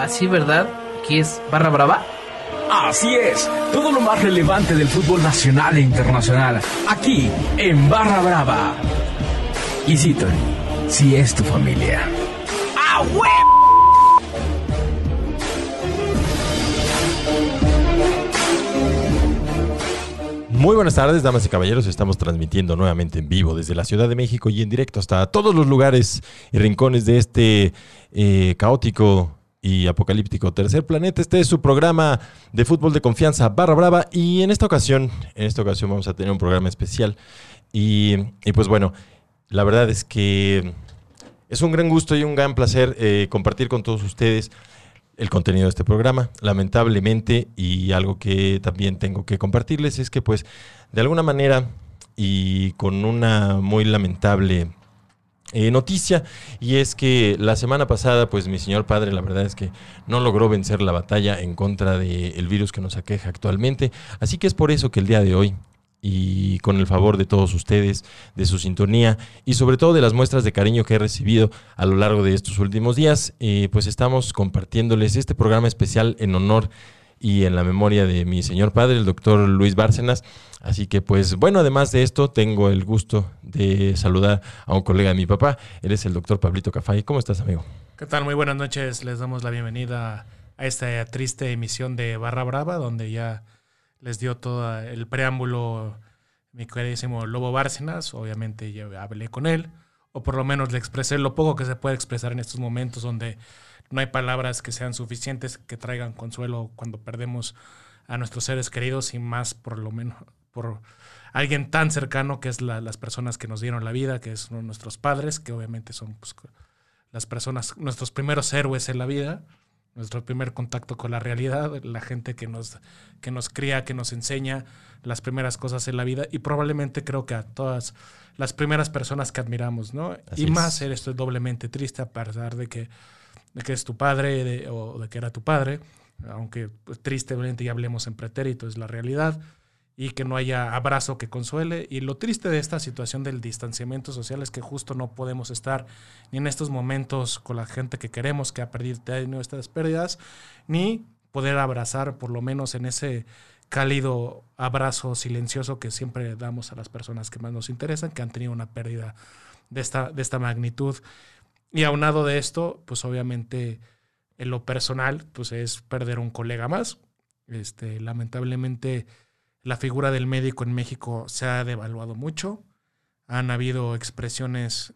Así, ¿verdad? ¿Qué es Barra Brava? Así es, todo lo más relevante del fútbol nacional e internacional, aquí en Barra Brava. Y Citon, si es tu familia. ¡Ah, Muy buenas tardes, damas y caballeros. Estamos transmitiendo nuevamente en vivo desde la Ciudad de México y en directo hasta todos los lugares y rincones de este eh, caótico y apocalíptico tercer planeta. Este es su programa de fútbol de confianza barra brava y en esta ocasión, en esta ocasión vamos a tener un programa especial y, y pues bueno, la verdad es que es un gran gusto y un gran placer eh, compartir con todos ustedes el contenido de este programa. Lamentablemente, y algo que también tengo que compartirles es que pues de alguna manera y con una muy lamentable eh, noticia y es que la semana pasada pues mi señor padre la verdad es que no logró vencer la batalla en contra del virus que nos aqueja actualmente. Así que es por eso que el día de hoy y con el favor de todos ustedes, de su sintonía y sobre todo de las muestras de cariño que he recibido a lo largo de estos últimos días, eh, pues estamos compartiéndoles este programa especial en honor y en la memoria de mi señor padre, el doctor Luis Bárcenas. Así que pues bueno, además de esto, tengo el gusto de saludar a un colega de mi papá, él es el doctor Pablito Cafay. ¿Cómo estás, amigo? ¿Qué tal? Muy buenas noches, les damos la bienvenida a esta triste emisión de Barra Brava, donde ya les dio todo el preámbulo mi queridísimo Lobo Bárcenas. Obviamente yo hablé con él, o por lo menos le expresé lo poco que se puede expresar en estos momentos donde no hay palabras que sean suficientes que traigan consuelo cuando perdemos a nuestros seres queridos y más por lo menos por alguien tan cercano que es las personas que nos dieron la vida, que son nuestros padres, que obviamente son pues, las personas, nuestros primeros héroes en la vida nuestro primer contacto con la realidad, la gente que nos, que nos cría, que nos enseña las primeras cosas en la vida y probablemente creo que a todas las primeras personas que admiramos, ¿no? y más esto es doblemente triste a pesar de que, de que es tu padre o de que era tu padre, aunque pues, tristemente ya hablemos en pretérito, es la realidad y que no haya abrazo que consuele. Y lo triste de esta situación del distanciamiento social es que justo no podemos estar ni en estos momentos con la gente que queremos que ha perdido estas pérdidas, ni poder abrazar por lo menos en ese cálido abrazo silencioso que siempre damos a las personas que más nos interesan, que han tenido una pérdida de esta, de esta magnitud. Y aunado de esto, pues obviamente en lo personal, pues es perder un colega más. Este, lamentablemente, la figura del médico en México se ha devaluado mucho. Han habido expresiones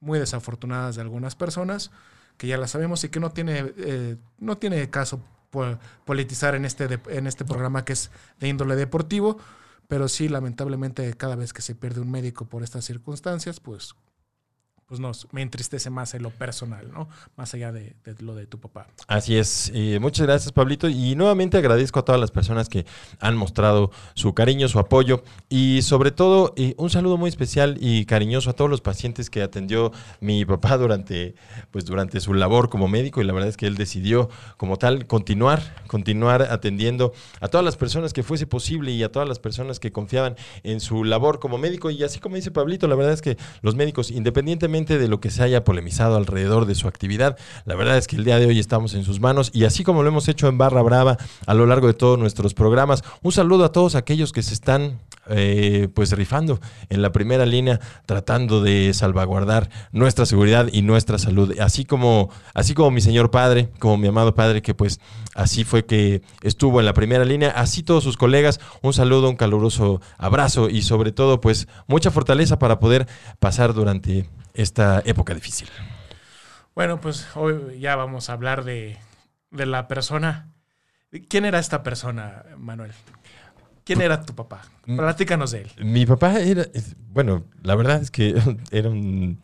muy desafortunadas de algunas personas que ya las sabemos y que no tiene, eh, no tiene caso politizar en este, en este programa que es de índole deportivo, pero sí, lamentablemente, cada vez que se pierde un médico por estas circunstancias, pues pues nos, me entristece más en lo personal, ¿no? Más allá de, lo de tu papá. Así es. muchas gracias, Pablito. Y nuevamente agradezco a todas las personas que han mostrado su cariño, su apoyo y sobre todo un saludo muy especial y cariñoso a todos los pacientes que atendió mi papá durante, pues, durante su labor como médico y la verdad es que él decidió como tal continuar, continuar atendiendo a todas las personas que fuese posible y a todas las personas que confiaban en su labor como médico. Y así como dice Pablito, la verdad es que los médicos, independientemente de lo que se haya polemizado alrededor de su actividad. La verdad es que el día de hoy estamos en sus manos y así como lo hemos hecho en Barra Brava a lo largo de todos nuestros programas, un saludo a todos aquellos que se están eh, pues rifando en la primera línea, tratando de salvaguardar nuestra seguridad y nuestra salud. Así como, así como mi señor padre, como mi amado padre, que pues así fue que estuvo en la primera línea, así todos sus colegas, un saludo, un caluroso abrazo y sobre todo pues mucha fortaleza para poder pasar durante esta época difícil. Bueno, pues hoy ya vamos a hablar de, la persona. ¿Quién era esta persona, Manuel? ¿Quién era tu papá? Mm. Platícanos de él. Mi papá era, bueno, la verdad es que era un,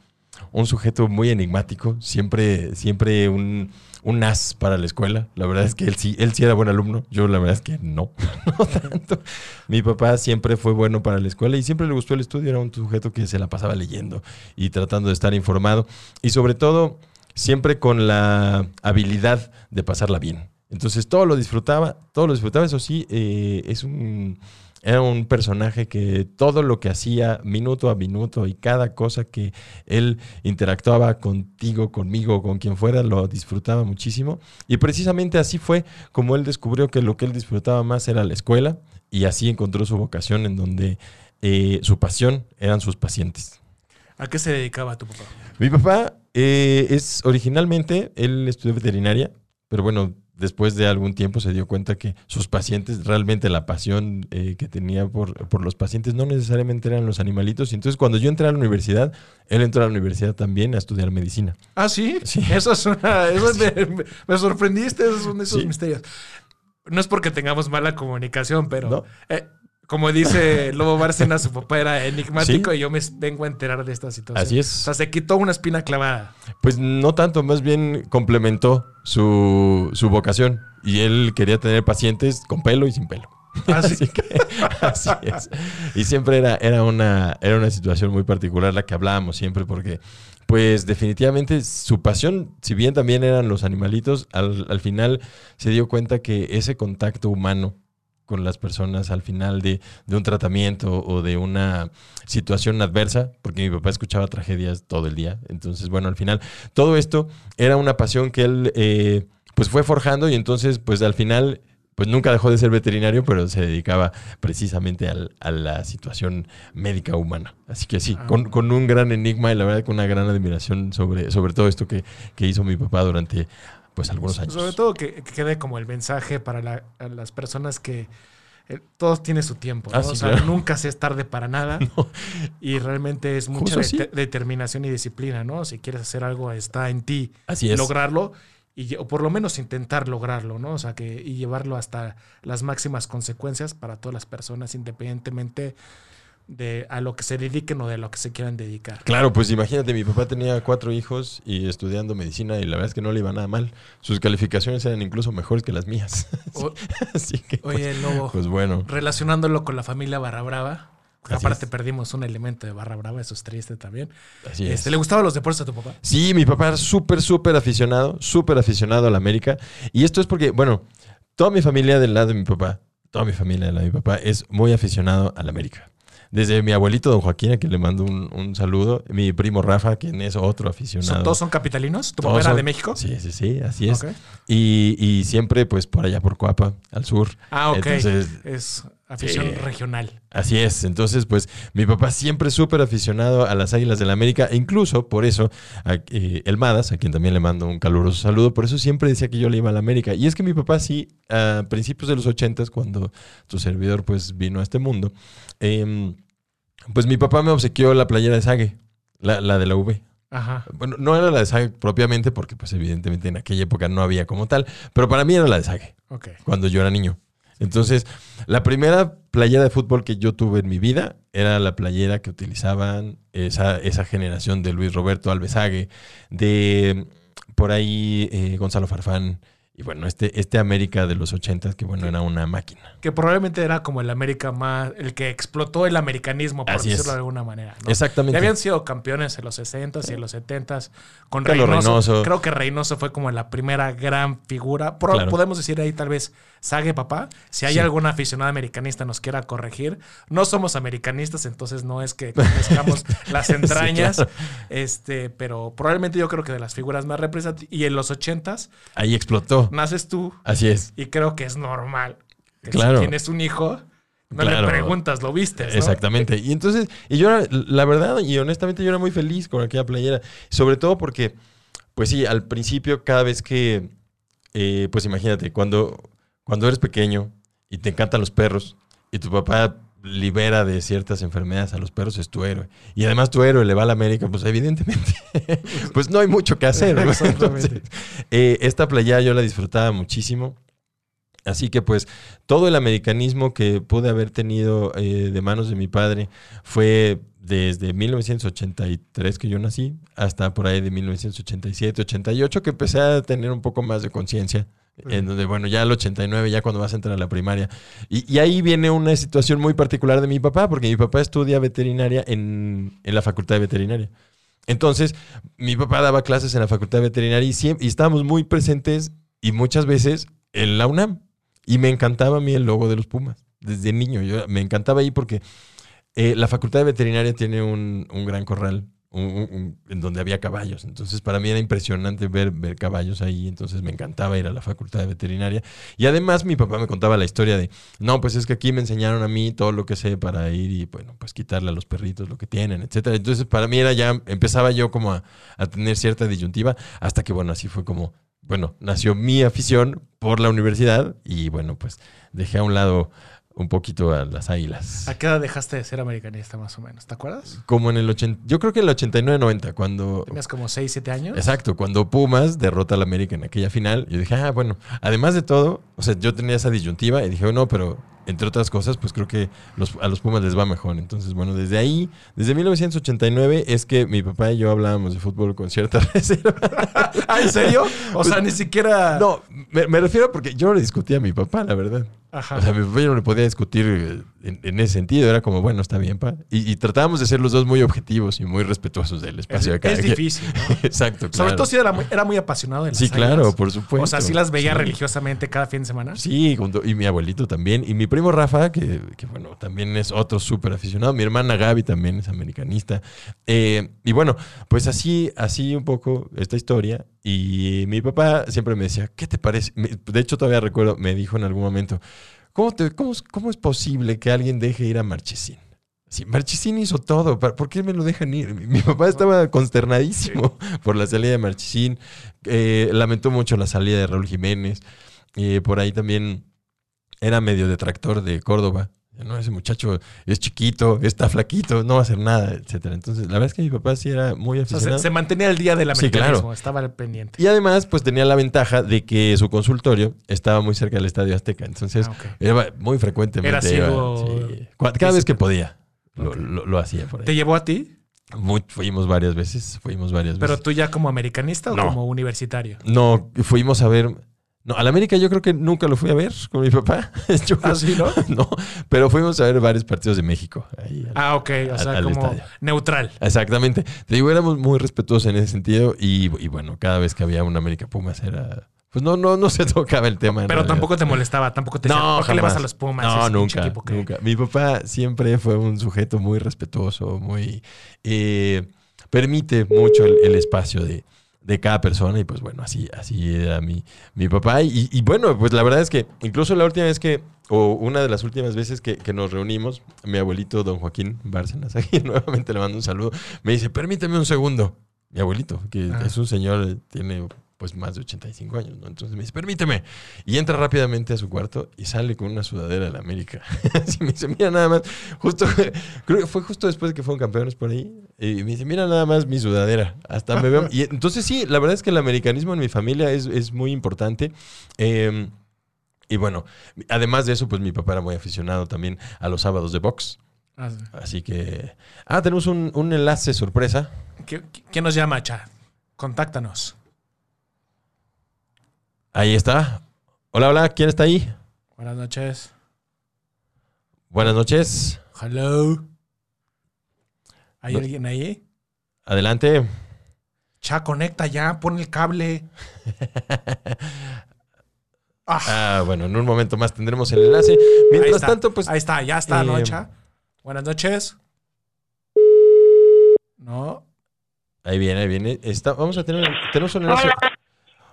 un sujeto muy enigmático, siempre, siempre un un as para la escuela. La verdad es que él sí, él sí era buen alumno. Yo la verdad es que no, no tanto. Mi papá siempre fue bueno para la escuela y siempre le gustó el estudio. Era un sujeto que se la pasaba leyendo y tratando de estar informado. Y sobre todo, siempre con la habilidad de pasarla bien. Entonces todo lo disfrutaba, todo lo disfrutaba. Eso sí, eh, es un Era un personaje que todo lo que hacía minuto a minuto y cada cosa que él interactuaba contigo, conmigo, con quien fuera, lo disfrutaba muchísimo. Y precisamente así fue como él descubrió que lo que él disfrutaba más era la escuela y así encontró su vocación en donde eh, su pasión eran sus pacientes. ¿A qué se dedicaba tu papá? Mi papá eh, es originalmente, él estudió veterinaria, pero bueno, después de algún tiempo se dio cuenta que sus pacientes, realmente la pasión eh, que tenía por, por, los pacientes no necesariamente eran los animalitos. Y entonces cuando yo entré a la universidad, él entró a la universidad también a estudiar medicina. Ah, sí. sí. Eso es una. Eso me, me, sorprendiste, esos son esos sí. misterios. No es porque tengamos mala comunicación, pero. ¿No? Eh, como dice Lobo Bárcena, su papá era enigmático ¿Sí? y yo me vengo a enterar de esta situación. Así es. O sea, se quitó una espina clavada. Pues no tanto, más bien complementó su, su vocación. Y él quería tener pacientes con pelo y sin pelo. Así, así que así es. Y siempre era, era, una, era una situación muy particular la que hablábamos siempre, porque pues definitivamente su pasión, si bien también eran los animalitos, al, al final se dio cuenta que ese contacto humano con las personas al final de, de, un tratamiento o de una situación adversa, porque mi papá escuchaba tragedias todo el día. Entonces, bueno, al final, todo esto era una pasión que él eh, pues fue forjando y entonces, pues al final, pues nunca dejó de ser veterinario, pero se dedicaba precisamente al, a la situación médica humana. Así que sí, ah, con, con, un gran enigma y la verdad con una gran admiración sobre, sobre todo esto que, que hizo mi papá durante pues algunos años. Sobre todo que, que quede como el mensaje para la, las personas que eh, todo tiene su tiempo. ¿no? Ah, sí, o sea, claro. nunca se es tarde para nada. No. Y realmente es mucha de- determinación y disciplina, ¿no? Si quieres hacer algo, está en ti Así es. lograrlo. Y, o por lo menos intentar lograrlo, ¿no? O sea, que y llevarlo hasta las máximas consecuencias para todas las personas, independientemente de a lo que se dediquen o de lo que se quieran dedicar. Claro, pues imagínate, mi papá tenía cuatro hijos y estudiando medicina y la verdad es que no le iba nada mal. Sus calificaciones eran incluso mejores que las mías. O- Así que, oye, Lobo, pues bueno. relacionándolo con la familia Barra Brava, Así aparte es. perdimos un elemento de Barra Brava, eso es triste también. Así es. Este, ¿Le gustaban los deportes a tu papá? Sí, mi papá era súper, súper aficionado, súper aficionado a la América. Y esto es porque, bueno, toda mi familia del lado de mi papá, toda mi familia del lado de mi papá es muy aficionado a la América. Desde mi abuelito, don Joaquín, a quien le mando un, un saludo, mi primo Rafa, quien es otro aficionado. ¿Son- ¿Todos son capitalinos? ¿Tu papá era de México? Sí, sí, sí, así es. Y, y siempre, pues, por allá por Coapa, al sur. Ah, ok. Entonces, es afición Sí. regional. Así es. Entonces, pues, mi papá siempre súper aficionado a las Águilas del la América. E incluso, por eso, a, eh, el Madas, a quien también le mando un caluroso saludo, por eso siempre decía que yo le iba a la América. Y es que mi papá sí, a principios de los ochentas, cuando tu servidor, pues, vino a este mundo, em, pues mi papá me obsequió la playera de Sague, la, la de la V. Ajá. Bueno, no era la de Sague propiamente, porque, pues, evidentemente en aquella época no había como tal, pero para mí era la de Sague Ok. cuando yo era niño. Entonces, la primera playera de fútbol que yo tuve en mi vida era la playera que utilizaban esa, esa generación de Luis Roberto Alvesague, de por ahí eh, Gonzalo Farfán, y bueno, este, este América de los ochentas, que bueno, era una máquina. Que probablemente era como el América más. El que explotó el americanismo, por Así es. decirlo de alguna manera. ¿no? Exactamente. Ya habían sido campeones en los 60s y en los 70s con Reynoso. Reynoso. Creo que Reynoso fue como la primera gran figura. Claro. Podemos decir ahí tal vez Sague papá. Si hay Sí. algún aficionado americanista nos quiera corregir. No somos americanistas, entonces no es que conozcamos las entrañas. claro. este, pero probablemente yo creo que de las figuras más representativas. Y en los 80s Ahí explotó. Naces tú Así es. y creo que es normal. Que Claro. Si tienes un hijo, no Claro. le preguntas, ¿lo viste? Exactamente. Y entonces, y yo era, la verdad, y honestamente, yo era muy feliz con aquella playera. Sobre todo porque, pues sí, al principio, cada vez que, eh, pues imagínate, cuando, cuando eres pequeño y te encantan los perros y tu papá libera de ciertas enfermedades a los perros, es tu héroe. Y además tu héroe le va a la América, pues evidentemente, pues no hay mucho que hacer. ¿no? Entonces, eh, esta playera yo la disfrutaba muchísimo. Así que pues todo el americanismo que pude haber tenido eh, de manos de mi padre fue desde 1983 que yo nací hasta por ahí de 1987, 88 que empecé a tener un poco más de conciencia. En donde, bueno, ya al 89, ya cuando vas a entrar a la primaria. Y, ahí viene una situación muy particular de mi papá, porque mi papá estudia veterinaria en, en la facultad de veterinaria. Entonces, mi papá daba clases en la facultad de veterinaria y, siempre, y estábamos muy presentes y muchas veces en la UNAM. Y me encantaba a mí el logo de los Pumas. desde niño. Yo, me encantaba ahí porque eh, la facultad de veterinaria tiene un, un gran corral en donde había caballos. Entonces, para mí era impresionante ver, ver caballos ahí. Entonces, me encantaba ir a la facultad de veterinaria. Y además, mi papá me contaba la historia de, no, pues es que aquí me enseñaron a mí todo lo que sé para ir y, bueno, pues quitarle a los perritos lo que tienen, etcétera. Entonces, para mí era ya, empezaba yo como a, a tener cierta disyuntiva, hasta que, bueno, así fue como, bueno, nació mi afición por la universidad y, bueno, pues dejé a un lado un poquito a las águilas. ¿A qué edad dejaste de ser americanista más o menos? ¿Te acuerdas? Como en el 80, yo creo que en el 89-90, cuando... Tenías como 6, 7 años. Exacto, cuando Pumas derrota al América en aquella final, yo dije, ah, bueno, además de todo, o sea, yo tenía esa disyuntiva y dije, no, pero entre otras cosas, pues creo que los- a los Pumas les va mejor. Entonces, bueno, desde ahí, desde 1989 es que mi papá y yo hablábamos de fútbol con cierta reserva. ¿Ah, en serio? O sea, ni siquiera. No, me, me refiero porque yo no le discutía a mi papá, la verdad. Ajá. O sea, mi papá yo no le podía discutir eh, en, en ese sentido. Era como, bueno, está bien, pa. Y, y tratábamos de ser los dos muy objetivos y muy respetuosos del es, espacio de cada es difícil, ¿no? Exacto, claro. Sobre todo si era muy, era muy apasionado de las Sí, claro, por supuesto. O sea, sí las veía Sí. religiosamente cada fin de semana. Sí, y mi abuelito también. Y mi primo Rafa, que, que, bueno, también es otro súper aficionado. Mi hermana Gaby también es americanista. Eh, y bueno, pues así, así un poco esta historia. Y mi papá siempre me decía, ¿qué te parece? De hecho, todavía recuerdo, me dijo en algún momento, ¿cómo, te- cómo, cómo es posible que alguien deje ir a Marchesín? Sí, Marchesín hizo todo. ¿para- ¿Por qué me lo dejan ir? Mi, mi papá estaba consternadísimo por la salida de Marchesín. Eh, lamentó mucho la salida de Raúl Jiménez. Eh, por ahí también era medio detractor de Córdoba. No, ese muchacho es chiquito, está flaquito, no va a hacer nada, etcétera. Entonces, la verdad es que mi papá sí era muy O sea, aficionado. se, se mantenía al día del Sí, americanismo, claro. estaba al pendiente. Y además, pues tenía la ventaja de que su consultorio estaba muy cerca del Estadio Azteca. Entonces, Ah, muy frecuentemente. Era iba, sí. Cada vez que podía, lo, lo- lo hacía por ahí. ¿Te llevó a ti? Muy- fuimos varias veces, fuimos varias ¿Pero veces. tú ya como americanista o No. como universitario? No, fuimos a ver. No, al América yo creo que nunca lo fui a ver con mi papá. Yo- ¿Ah, sí, no? no, pero fuimos a ver varios partidos de México. ahí al- Ah, ok. O sea, Al- como estadio. neutral. Exactamente. Te digo, éramos muy respetuosos en ese sentido y, y bueno, cada vez que había un América Pumas era... Pues no, no, no se tocaba el tema. Pero tampoco te molestaba, tampoco te decía, No, ¿por qué le vas a los Pumas? No, nunca, que- nunca. Mi papá siempre fue un sujeto muy respetuoso, muy... eh, permite mucho el, el espacio de, de cada persona y pues bueno, así, así era mi, mi papá. Y, y bueno, pues la verdad es que incluso la última vez que, o una de las últimas veces que, que nos reunimos, mi abuelito don Joaquín Bárcenas, aquí nuevamente le mando un saludo, me dice, permíteme un segundo. Mi abuelito, que Ah. es un señor, tiene pues más de 85 años, ¿no? Entonces me dice, permíteme. Y entra rápidamente a su cuarto y sale con una sudadera de la América. Así me dice, mira nada más, justo, creo que fue justo después de que fueron campeones por ahí. Y me dice, mira nada más mi sudadera. Hasta me veo. Y entonces sí, la verdad es que el americanismo en mi familia es, es muy importante. Eh, y bueno, además de eso, pues mi papá era muy aficionado también a los sábados de box. Ah, sí. Así que... Ah, tenemos un, un enlace sorpresa. ¿Qué- ¿Quién nos llama, Cha? Contáctanos. Ahí está. Hola, hola, ¿quién está ahí? Buenas noches. Buenas noches. Hello. ¿Hay No- alguien ahí? Adelante. Cha, conecta ya, pon el cable. Ah, Ah, bueno, en un momento más tendremos el enlace. Mientras tanto, pues Ahí está, ya está, ¿no, eh, Cha? Buenas noches. No. ahí viene, ahí viene. Está, vamos a tener, tenemos un enlace. Hola.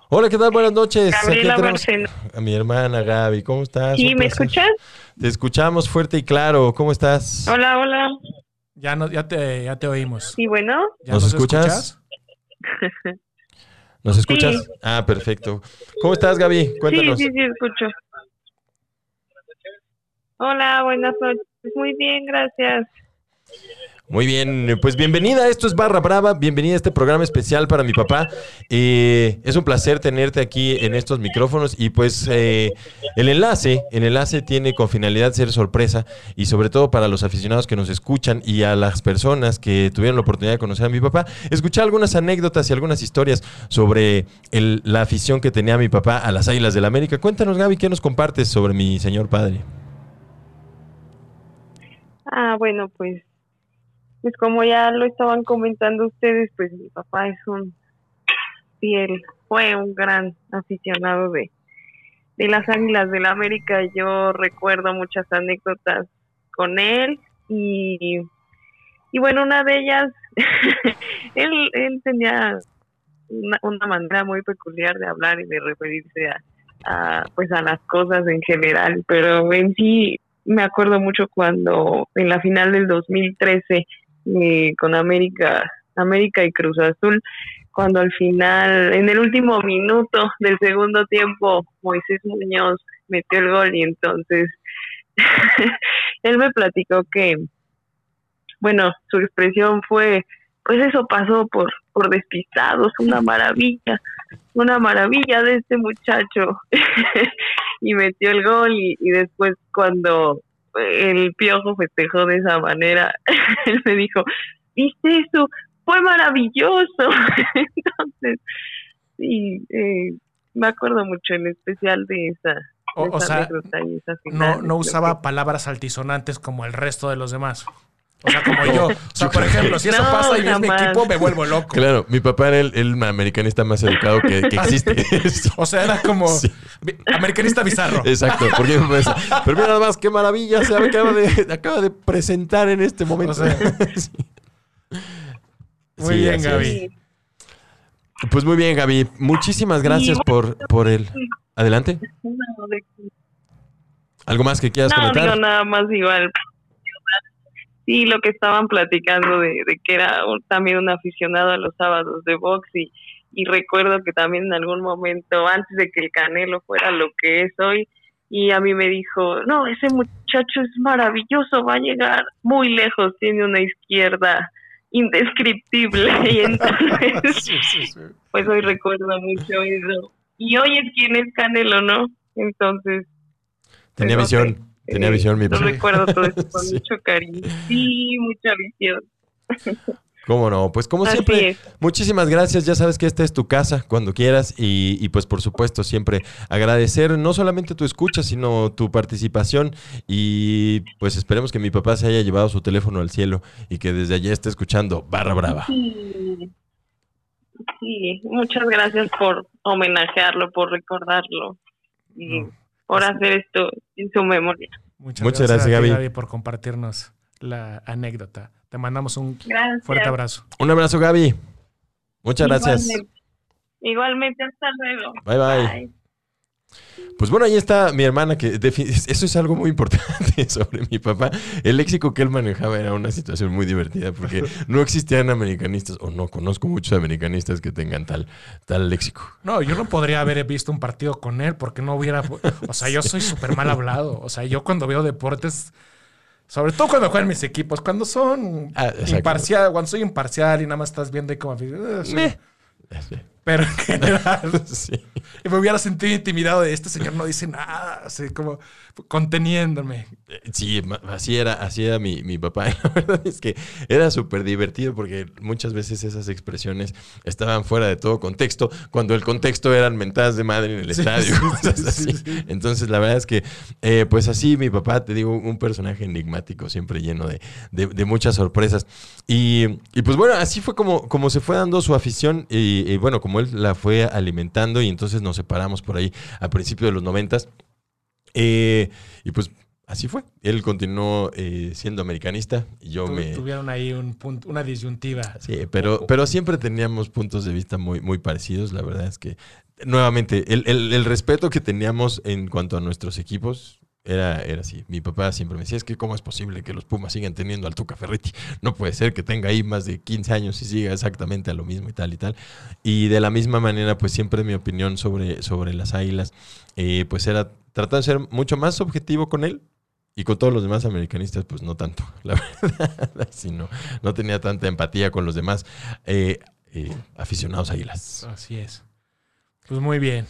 ¿Qué tal? Buenas noches. Gabriela Bárcena. a mi hermana Gaby. ¿Cómo estás? ¿Sí, me placer. escuchas? Te escuchamos fuerte y claro. ¿Cómo estás? Hola, hola. Ya, no, ya, te, ya te oímos. ¿Y bueno? ¿Ya ¿Nos escuchas? ¿Nos escuchas? Sí. Ah, perfecto. ¿Cómo estás, Gaby? Sí, Cuéntanos. sí, sí, escucho. Hola, buenas noches. Muy bien, gracias. Muy bien, pues bienvenida. Esto es Barra Brava. Bienvenida a este programa especial para mi papá. Eh, es un placer tenerte aquí en estos micrófonos y pues eh, el enlace, el enlace tiene con finalidad ser sorpresa y sobre todo para los aficionados que nos escuchan y a las personas que tuvieron la oportunidad de conocer a mi papá, escuchar algunas anécdotas y algunas historias sobre la afición que tenía mi papá a las Águilas del América. Cuéntanos, Gaby, ¿qué nos compartes sobre mi señor padre? Ah, bueno, pues, pues como ya lo estaban comentando ustedes, pues mi papá es un fiel, fue un gran aficionado de, de las Águilas del la América. Yo recuerdo muchas anécdotas con él y, y bueno, una de ellas, él, él tenía una, manera muy peculiar de hablar y de referirse a, a, pues a las cosas en general, pero en sí me acuerdo mucho cuando en la final del 2013 eh, con América, América y Cruz Azul, cuando al final, en el último minuto del segundo tiempo, Moisés Muñoz metió el gol y entonces él me platicó que, bueno, su expresión fue, pues eso pasó por, por despistados, una maravilla, una maravilla de este muchacho. y metió el gol y, y después cuando el piojo festejó de esa manera, él me dijo, ¿viste eso? fue maravilloso. Entonces, sí, eh, me acuerdo mucho en especial de esa. O, de o esa sea, no, no usaba palabras altisonantes como el resto de los demás. O sea, como yo. O sea, por ejemplo, si eso No, pasa y es mi equipo, me vuelvo loco. Claro, mi papá era el, el americanista más educado que, que existe. O sea, era como Sí. americanista bizarro. Exacto, porque decía, pero mira nada más qué maravilla se acaba de, acaba de presentar en este momento. O sea, Sí. Muy Sí, bien, Gaby. Es. Pues muy bien, Gaby. Muchísimas gracias por, por el. Adelante. No, de- ¿Algo más que quieras no, comentar? digo nada más igual. Sí, lo que estaban platicando de, de que era un- también un aficionado a los sábados de box y, y recuerdo que también en algún momento, antes de que el Canelo fuera lo que es hoy, y a mí me dijo, no, ese muchacho es maravilloso, va a llegar muy lejos, tiene una izquierda indescriptible. Y entonces, pues hoy recuerdo mucho eso. Y hoy es quien es Canelo, ¿no? Entonces, Tenía sé. visión. Tenía Eh, visión, mi Yo papá. recuerdo todo esto con Sí. mucho cariño. Sí, mucha visión. ¿Cómo no? Pues como Así siempre, es. muchísimas gracias. Ya sabes que esta es tu casa cuando quieras y, y, pues por supuesto siempre agradecer no solamente tu escucha, sino tu participación y pues esperemos que mi papá se haya llevado su teléfono al cielo y que desde allá esté escuchando Barra Brava. Sí. Sí, muchas gracias por homenajearlo, por recordarlo y. por hacer esto en su memoria. Muchas, Muchas gracias, gracias, a ti, Gaby. por compartirnos la anécdota. Te mandamos un Gracias. fuerte abrazo. Un abrazo, Gaby. Muchas gracias. Igualmente, Igualmente, hasta luego. Bye, bye. Pues bueno, ahí está mi hermana, que eso es algo muy importante sobre mi papá. El léxico que él manejaba era una situación muy divertida porque no existían americanistas, o no conozco muchos americanistas que tengan tal, tal léxico. No, yo no podría haber visto un partido con él porque no hubiera. O sea, yo soy súper mal hablado. O sea, yo cuando veo deportes, sobre todo cuando juegan mis equipos, cuando son Ah, imparcial, cuando soy imparcial y nada más estás viendo ahí como. "Eh, sí". Pero en general. Sí. Y me hubiera sentido intimidado de este señor no dice nada, así como conteniéndome. Sí, así era, así era mi, mi papá. La verdad es que era súper divertido porque muchas veces esas expresiones estaban fuera de todo contexto, cuando el contexto eran mentadas de madre en el Sí, estadio. sí, cosas sí, así. sí. Entonces, la verdad es que, eh, pues así, mi papá, te digo, un personaje enigmático, siempre lleno de, de- de muchas sorpresas. Y, y, pues bueno, así fue como, como se fue dando su afición y, y bueno, como él la fue alimentando y entonces nos separamos por ahí a principios de los noventas. Eh, y pues así fue. Él continuó eh, siendo americanista y yo Tu- me... Tuvieron ahí un punto, una disyuntiva. Sí, pero, pero siempre teníamos puntos de vista muy, muy parecidos. La verdad es que, nuevamente, el, el- el respeto que teníamos en cuanto a nuestros equipos era, era así. Mi papá siempre me decía, es que cómo es posible que los Pumas sigan teniendo al Tuca Ferretti. No puede ser que tenga ahí más de 15 años y siga exactamente a lo mismo y tal y tal. Y de la misma manera, pues siempre mi opinión sobre, sobre las Águilas, eh, pues era tratar de ser mucho más objetivo con él. Y con todos los demás americanistas, pues no tanto, la verdad. Sí, no, tenía tanta empatía con los demás eh, eh, aficionados águilas. Así es. Pues muy bien.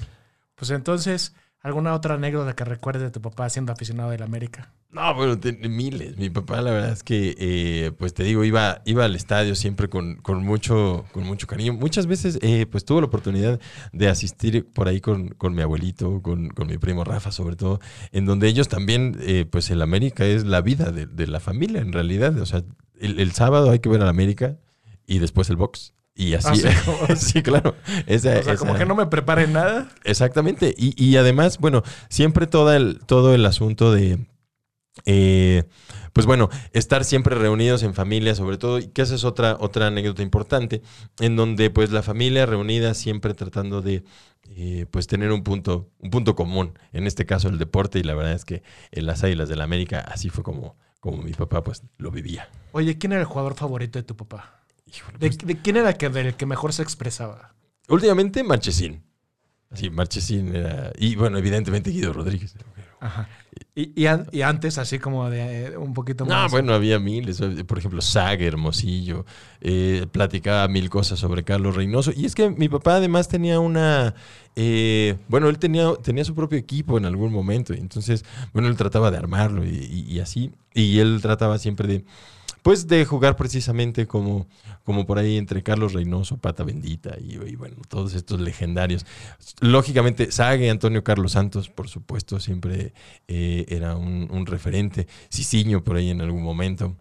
Pues entonces, ¿alguna otra anécdota que recuerdes de tu papá siendo aficionado del América? No, bueno, miles. Mi papá, la verdad es que, eh, pues te digo, iba, iba al estadio siempre con, con mucho, con mucho cariño. Muchas veces, eh, pues tuve la oportunidad de asistir por ahí con, con mi abuelito, con, con mi primo Rafa, sobre todo, en donde ellos también, eh, pues el América es la vida de, de la familia, en realidad. O sea, el, el sábado hay que ver al América y después el box. Y así, Ah, sí, como- sí, claro. Esa- O sea, como que no me prepare nada. Exactamente. Y, y además, bueno, siempre todo el, todo el asunto de. eh, pues bueno, estar siempre reunidos en familia, sobre todo, y que esa es otra, otra anécdota importante, en donde pues la familia reunida siempre tratando de eh, pues tener un punto, un punto común, en este caso el deporte, y la verdad es que en las Águilas del la América así fue como, como mi papá pues lo vivía. Oye, ¿quién era el jugador favorito de tu papá? Híjole, ¿De, pues, de quién era que, del que mejor se expresaba? últimamente Marchesín. Sí, Marchesín era. Y bueno, evidentemente Guido Rodríguez. Ajá. Y, y an- y antes, así como de eh, un poquito No, más. bueno, había miles. Por ejemplo, Saga, Hermosillo. eh, platicaba mil cosas sobre Carlos Reynoso. Y es que mi papá además tenía una. eh, bueno, él tenía, tenía su propio equipo en algún momento. y Entonces, bueno, él trataba de armarlo y así. Y él trataba siempre de. Pues de jugar precisamente como, como por ahí entre Carlos Reynoso, Pata Bendita y, bueno, todos estos legendarios. Lógicamente, Sague, Antonio Carlos Santos, por supuesto, siempre eh, era un, referente. Cicinho por ahí en algún momento.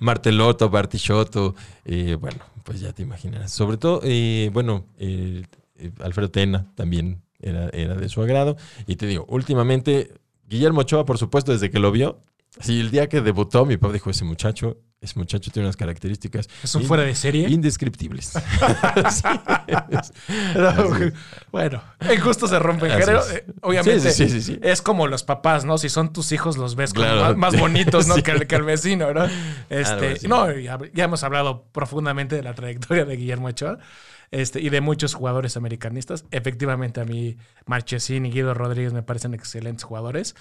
Martelotto, Bartichotto, eh, bueno, pues ya te imaginarás. Sobre todo, eh, bueno, eh, eh, Alfredo Tena también era, era de su agrado. Y te digo, últimamente, Guillermo Ochoa, por supuesto, desde que lo vio, sí, el día que debutó, mi papá dijo, ese muchacho, ese muchacho tiene unas características ¿Es un fuera de serie? indescriptibles. Así. bueno, en gusto se rompe el género. Eh, Obviamente, Sí, sí, sí, sí, sí. es como los papás, ¿no? Si son tus hijos, los ves como más, más bonitos, ¿no? Que, el, que el vecino, ¿no? Este, no, ya, ya hemos hablado profundamente de la trayectoria de Guillermo Ochoa este, y de muchos jugadores americanistas. Efectivamente, a mí Marchesín y Guido Rodríguez me parecen excelentes jugadores.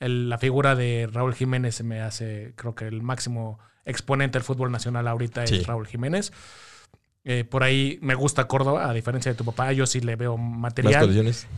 El- la figura de Raúl Jiménez se me hace, creo que el máximo exponente del fútbol nacional ahorita Sí. es Raúl Jiménez. Eh, por ahí me gusta Córdoba, a diferencia de tu papá, yo sí le veo material.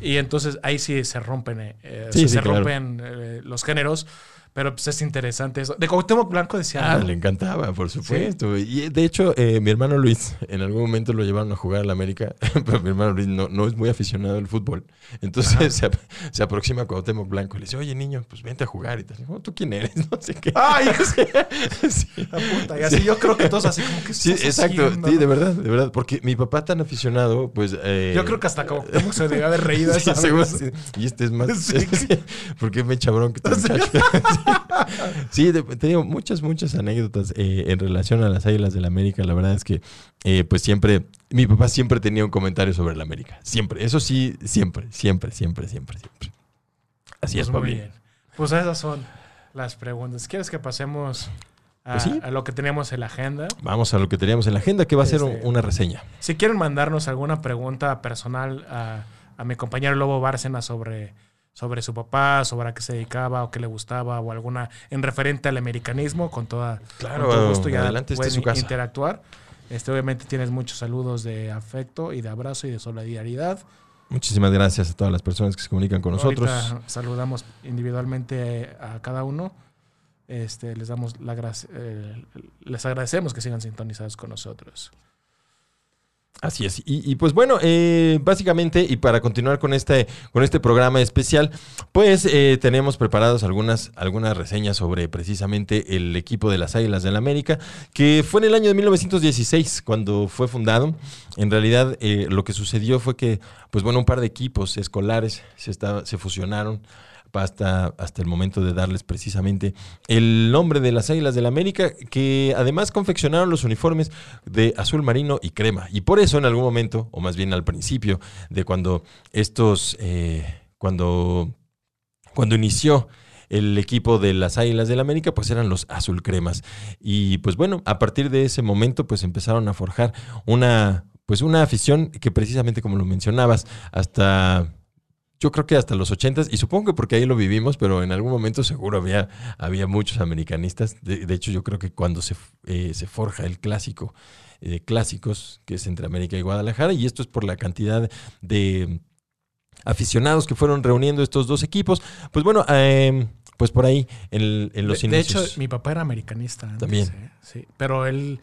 Y entonces ahí sí se rompen, eh, eh, Sí, se, sí, se claro. rompen eh, los géneros, pero pues es interesante eso. De Cuauhtémoc Blanco decía, Ah, le encantaba, por supuesto. Y de hecho, eh, mi hermano Luis, en algún momento lo llevaron a jugar a la América, pero mi hermano Luis no, no es muy aficionado al fútbol. Entonces se, ap- se aproxima a Cuauhtémoc Blanco y le dice, oye niño, pues vente a jugar. Y tal. "Oh, ¿Tú quién eres? No sé qué. ¡Ay, Sí. de puta! Y así yo creo que todos así como que Sí, exacto. haciendo, Sí, no? de verdad, de verdad. Porque mi papá tan aficionado, pues... eh, Yo creo que hasta Cuauhtémoc se debió haber reído. Sí, seguro. Y este es más. Sí. porque me echa bronca este muchacho. Sí, de- te digo, muchas, muchas anécdotas eh, en relación a las águilas del América. La verdad es que, eh, pues siempre, mi papá siempre tenía un comentario sobre la América. Siempre. Eso sí, siempre, siempre, siempre, siempre, siempre. Así Pues es, muy Pablo. bien. Pues esas son las preguntas. ¿Quieres que pasemos a, Pues sí. a lo que teníamos en la agenda? Vamos a lo que teníamos en la agenda, que va a ser Este- una reseña. Si quieren mandarnos alguna pregunta personal a, a mi compañero Lobo Bárcena sobre, sobre su papá, sobre a qué se dedicaba o qué le gustaba o alguna en referente al americanismo, con toda Claro, con todo gusto ya adelante, pueden su casa. interactuar. Este, obviamente tienes muchos saludos de afecto y de abrazo y de solidaridad. Muchísimas gracias a todas las personas que se comunican con nosotros. Ahorita saludamos individualmente a cada uno. Este, les damos la gracia, eh, les agradecemos que sigan sintonizados con nosotros. Así es. Y, pues bueno, eh, básicamente, y para continuar con este, con este programa especial, pues eh, tenemos preparados algunas, algunas reseñas sobre precisamente el equipo de las Águilas del América, que fue en el año de 1916 cuando fue fundado. En realidad, eh, lo que sucedió fue que, pues bueno, un par de equipos escolares se, estaba- se fusionaron hasta, hasta el momento de darles precisamente el nombre de las Águilas del América, que además confeccionaron los uniformes de azul marino y crema. Y por eso en algún momento, o más bien al principio, de cuando estos, eh, cuando, cuando inició el equipo de las Águilas del América, pues eran los azul cremas. Y pues bueno, a partir de ese momento, pues empezaron a forjar una, pues una afición que precisamente como lo mencionabas, hasta yo creo que hasta los ochentas, y supongo que porque ahí lo vivimos, pero en algún momento seguro había, había muchos americanistas. De, de hecho, yo creo que cuando se, eh, se forja el clásico de clásicos, que es entre América y Guadalajara, y esto es por la cantidad de aficionados que fueron reuniendo estos dos equipos, pues bueno, eh, pues por ahí en, el- en los de, de inicios. hecho, mi papá era americanista. antes, También. ¿eh? Sí, pero él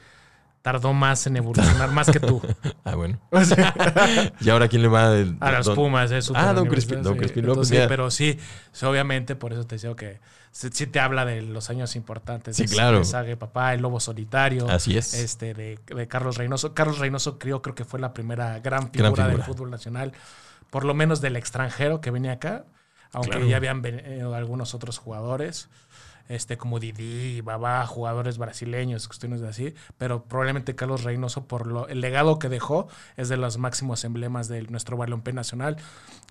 tardó más en evolucionar, más que tú. Ah, bueno. ¿Y ahora quién le va? el- a los don- Pumas, es Ah, don Crispin, don sí. Crispin López, Entonces, ya. Pero sí, sí, obviamente, por eso te decía que sí, sí te habla de los años importantes. Sí, de- claro. Sague Papá, El Lobo Solitario. Así es. Este, de, de Carlos Reynoso. Carlos Reynoso creo, creo que fue la primera gran figura, Gran del fútbol nacional, por lo menos del extranjero que venía acá, aunque Claro. ya habían venido algunos otros jugadores. Este, como Didi, Babá, jugadores brasileños, cuestiones así, pero probablemente Carlos Reynoso, por lo, el legado que dejó, es de los máximos emblemas de nuestro balompié nacional.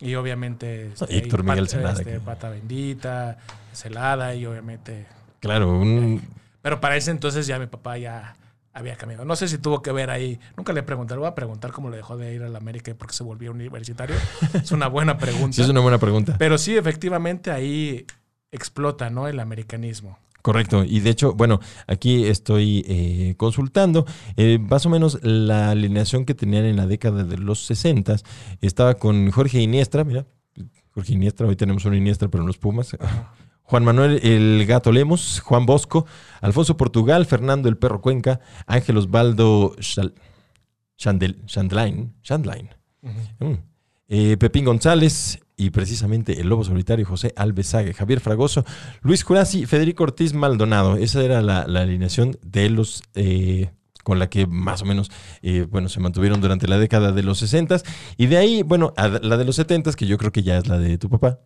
Y obviamente este, Héctor y Miguel Pat- Celada, este, que- Pata Bendita, Celada, y obviamente Claro, un... pero para ese entonces ya mi papá ya había cambiado. No sé si tuvo que ver ahí. Nunca le pregunté. Le voy a preguntar cómo le dejó de ir a la América y por qué se volvió universitario. es una buena pregunta. Sí, es una buena pregunta. Pero sí, efectivamente ahí explota, ¿no? El americanismo. Correcto. Y de hecho, bueno, aquí estoy eh, consultando. eh, más o menos la alineación que tenían en la década de los 60 estaba con Jorge Iniestra, mira. Jorge Iniestra, hoy tenemos un Iniestra, pero en los Pumas. Juan Manuel El Gato Lemos, Juan Bosco, Alfonso Portugal, Fernando El Perro Cuenca, Ángel Osvaldo Chandel- Chandlain, Chandlain, Mm. Eh, Pepín González y precisamente el Lobo Solitario José Alvesague, Javier Fragoso, Luis Jurasi, Federico Ortiz Maldonado. Esa era la, alineación de los eh, con la que más o menos eh, bueno, se mantuvieron durante la década de los 60 y de ahí, bueno, a la de los 70 que yo creo que ya es la de tu papá.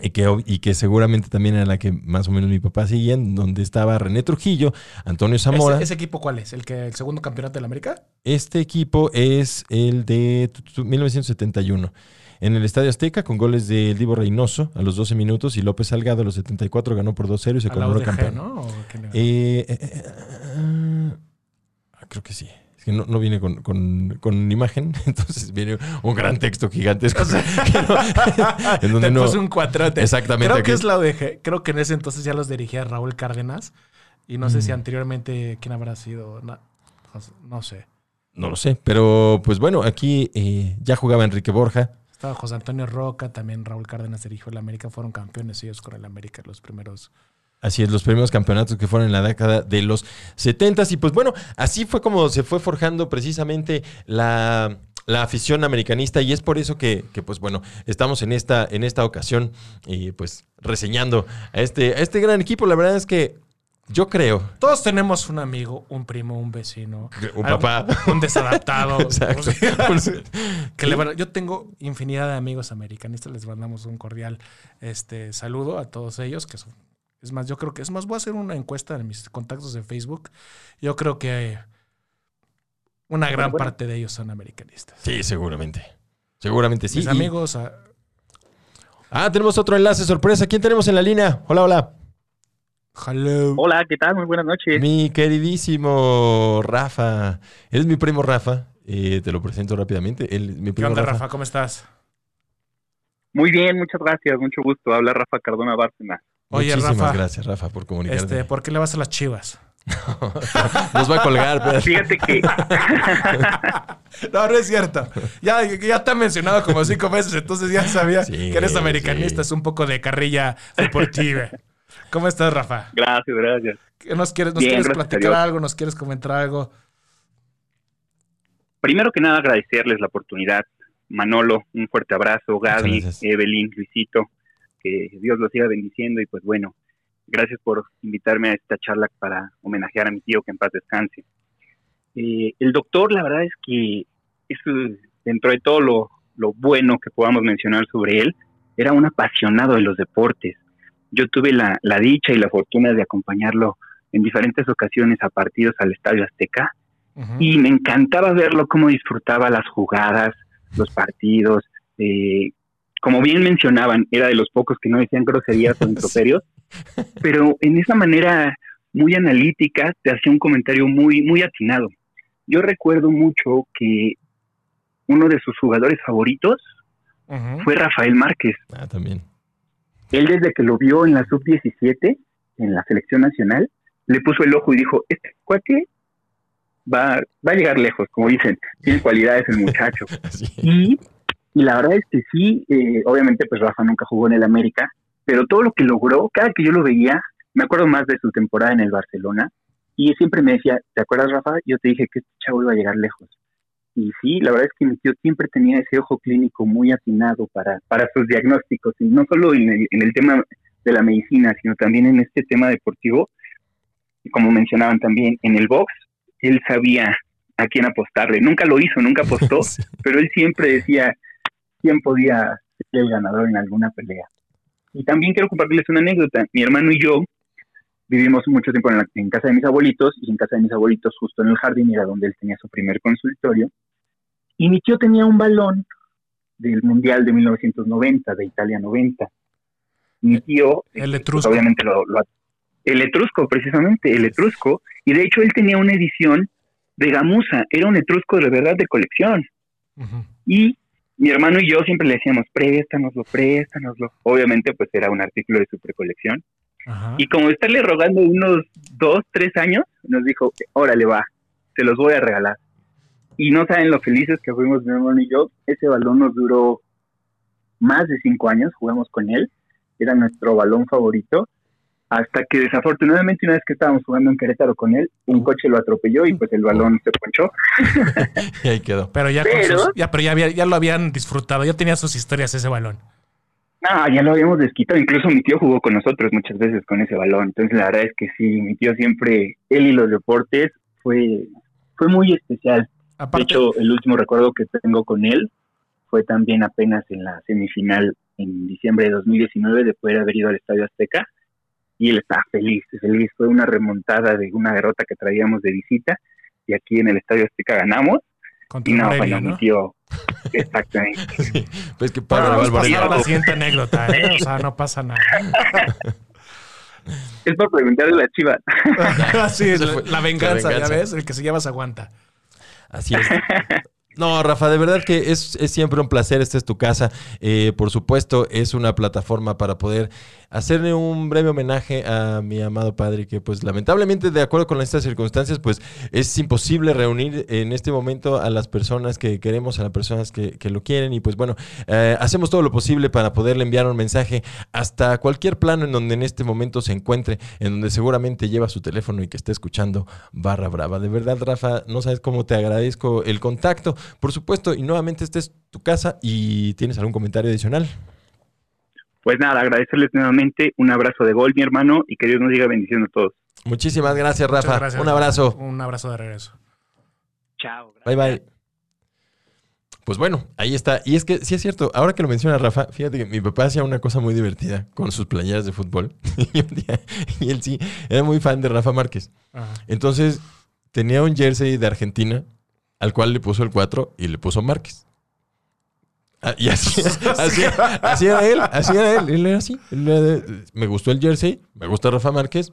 Y que, y que seguramente también era la que más o menos mi papá seguía, en donde estaba René Trujillo, Antonio Zamora. ¿Ese, ese equipo cuál es? ¿El, que, ¿El segundo campeonato de la América? Este equipo es el de tu, tu, tu, 1971. En el Estadio Azteca, con goles de Divo Reynoso a los 12 minutos y López Salgado a los 74 ganó por 2-0 y se coronó campeón. ¿no? ¿O qué le- Eh, eh, eh, eh, ah, creo que sí. Que no, no viene con, con- con imagen, entonces viene un gran texto gigantesco. no- en donde Te no- puse un cuatrote. Exactamente. Creo que es la UDG. Creo que en ese entonces ya los dirigía Raúl Cárdenas. Y no sé si Mm. anteriormente quién habrá sido. No, no sé. No lo sé, pero pues bueno, aquí eh, ya jugaba Enrique Borja. Estaba José Antonio Roca, también Raúl Cárdenas dirigió el América, fueron campeones ellos con el América los primeros. Así es, los primeros campeonatos que fueron en la década de los 70 y pues bueno, así fue como se fue forjando precisamente la, la afición americanista y es por eso que, que, pues bueno, estamos en esta, en esta ocasión y pues reseñando a este, a este gran equipo. La verdad es que yo creo, Todos tenemos un amigo, un primo, un vecino, un algo- papá. un desadaptado. Exacto. que le van- yo tengo infinidad de amigos americanistas, les mandamos un cordial este, saludo a todos ellos, que son, es más, yo creo que es más, voy a hacer una encuesta en mis contactos de Facebook. Yo creo que una gran bueno. parte de ellos son americanistas. Sí, seguramente. Seguramente sí. Mis Y- amigos, ah, Ah, tenemos otro enlace sorpresa. ¿Quién tenemos en la línea? Hola, hola. hello. Hola, ¿qué tal? Muy buenas noches. Mi queridísimo Rafa. Eres mi primo Rafa. Eh, te lo presento rápidamente. Él, mi ¿Qué primo onda, Rafa. Rafa? ¿Cómo estás? Muy bien, muchas gracias, mucho gusto. Habla Rafa Cardona Bárcena. Oye, Muchísimas Rafa. gracias, Rafa, por comunicarte. Este, ¿Por qué le vas a las chivas? Nos va a colgar, pero... Fíjate que No, no es cierto. Ya, ya te han mencionado como cinco veces, entonces ya sabía Sí, que eres americanista. sí. Es un poco de carrilla deportiva. ¿Cómo estás, Rafa? gracias, gracias. ¿Qué ¿Nos quieres, nos Bien, quieres platicar algo? ¿Nos quieres comentar algo? Primero que nada agradecerles la oportunidad. Manolo, un fuerte abrazo. Gaby. Evelyn, Luisito, que Dios los siga bendiciendo y pues bueno, gracias por invitarme a esta charla para homenajear a mi tío que en paz descanse. Eh, el doctor, la verdad es que es, dentro de todo lo, lo bueno que podamos mencionar sobre él, era un apasionado de los deportes. Yo tuve la, la dicha y la fortuna de acompañarlo en diferentes ocasiones a partidos al Estadio Azteca y me encantaba verlo cómo disfrutaba las jugadas, los partidos. eh, como bien mencionaban, era de los pocos que no decían groserías o improperios, pero en esa manera muy analítica te hacía un comentario muy, muy atinado. Yo recuerdo mucho que uno de sus jugadores favoritos fue Rafael Márquez. Ah, también. Él desde que lo vio en la sub-17, en la selección nacional, le puso el ojo y dijo, este cuate va, va a llegar lejos, como dicen, tiene cualidades el muchacho. Así. Y, y la verdad es que sí, eh, obviamente pues Rafa nunca jugó en el América, pero todo lo que logró, cada que yo lo veía, me acuerdo más de su temporada en el Barcelona, Y siempre me decía, ¿te acuerdas, Rafa? Yo te dije que este chavo iba a llegar lejos. Y sí, la verdad es que mi tío siempre tenía ese ojo clínico muy atinado para, para sus diagnósticos, y no solo en el, en el tema de la medicina, sino también en este tema deportivo. Como mencionaban también, en el box, él sabía a quién apostarle. Nunca lo hizo, nunca apostó, Sí. pero él siempre decía quién podía ser el ganador en alguna pelea. Y también quiero compartirles una anécdota. Mi hermano y yo vivimos mucho tiempo en, la- en casa de mis abuelitos y en casa de mis abuelitos justo en el jardín era donde él tenía su primer consultorio. Y mi tío tenía un balón del Mundial de 1990, de Italia 90. Mi tío, El etrusco. pues, obviamente lo, lo- el etrusco, precisamente, el etrusco. Y de hecho él tenía una edición de gamuza, era un etrusco de verdad de colección. Y mi hermano y yo siempre le decíamos, préstanoslo, préstanoslo. Obviamente, pues era un artículo de super colección. Ajá. Y como estarle rogando unos dos, tres años, nos dijo, órale va, se los voy a regalar. Y no saben lo felices que fuimos mi hermano y yo. Ese balón nos duró más de cinco años, jugamos con él. Era nuestro balón favorito. Hasta que desafortunadamente una vez que estábamos jugando en Querétaro con él, un coche lo atropelló y pues el balón se ponchó. Y ahí quedó. Pero ya, con Pero- sus- ya, pero ya, había- ya lo habían disfrutado, ya tenía sus historias ese balón. No, ya lo habíamos desquitado. Incluso mi tío jugó con nosotros muchas veces con ese balón. Entonces, la verdad es que sí, mi tío siempre, él y los deportes, fue, fue muy especial. De hecho, el último recuerdo que tengo con él fue también apenas en la semifinal en diciembre de 2019 de poder haber ido al Estadio Azteca. Y él estaba feliz, feliz. Fue una remontada de una derrota que traíamos de visita. Y aquí en el Estadio Azteca ganamos. contra Y no, Morelia, bueno, ¿no? mi tío, exactamente. Sí. Pues que Bueno, padre, vamos a Álvarez. pasar a la siguiente anécdota, ¿eh? O sea, no pasa nada. Es por preguntarle a la chiva. sí, la, la venganza, la venganza. ya ves, el que se lleva se aguanta. Así es. No, Rafa, de verdad que es, es siempre un placer. Esta es tu casa. Eh, por supuesto, es una plataforma para poder hacerle un breve homenaje a mi amado padre, que pues lamentablemente, de acuerdo con estas circunstancias, pues es imposible reunir en este momento a las personas que queremos, a las personas que, que lo quieren. Y pues bueno, eh, hacemos todo lo posible para poderle enviar un mensaje hasta cualquier plano en donde en este momento se encuentre, en donde seguramente lleva su teléfono y que esté escuchando Barra Brava. De verdad, Rafa, no sabes cómo te agradezco el contacto, por supuesto, y nuevamente esta es tu casa y tienes algún comentario adicional. Pues nada, agradecerles nuevamente. Un abrazo de gol, mi hermano, y que Dios nos diga bendición a todos. Muchísimas gracias, Rafa. Gracias, un abrazo. Un abrazo de regreso. Chao. Bye bye. Pues bueno, ahí está. Y es que sí es cierto, ahora que lo menciona Rafa, fíjate que mi papá hacía una cosa muy divertida con sus playeras de fútbol. y, un día- y él sí, era muy fan de Rafa Márquez. Ajá. Entonces, tenía un jersey de Argentina al cual le puso el 4 y le puso Márquez. Ah, y así, así, así era él, así era él. Él era así. Él era de- me gustó el jersey, me gusta Rafa Márquez.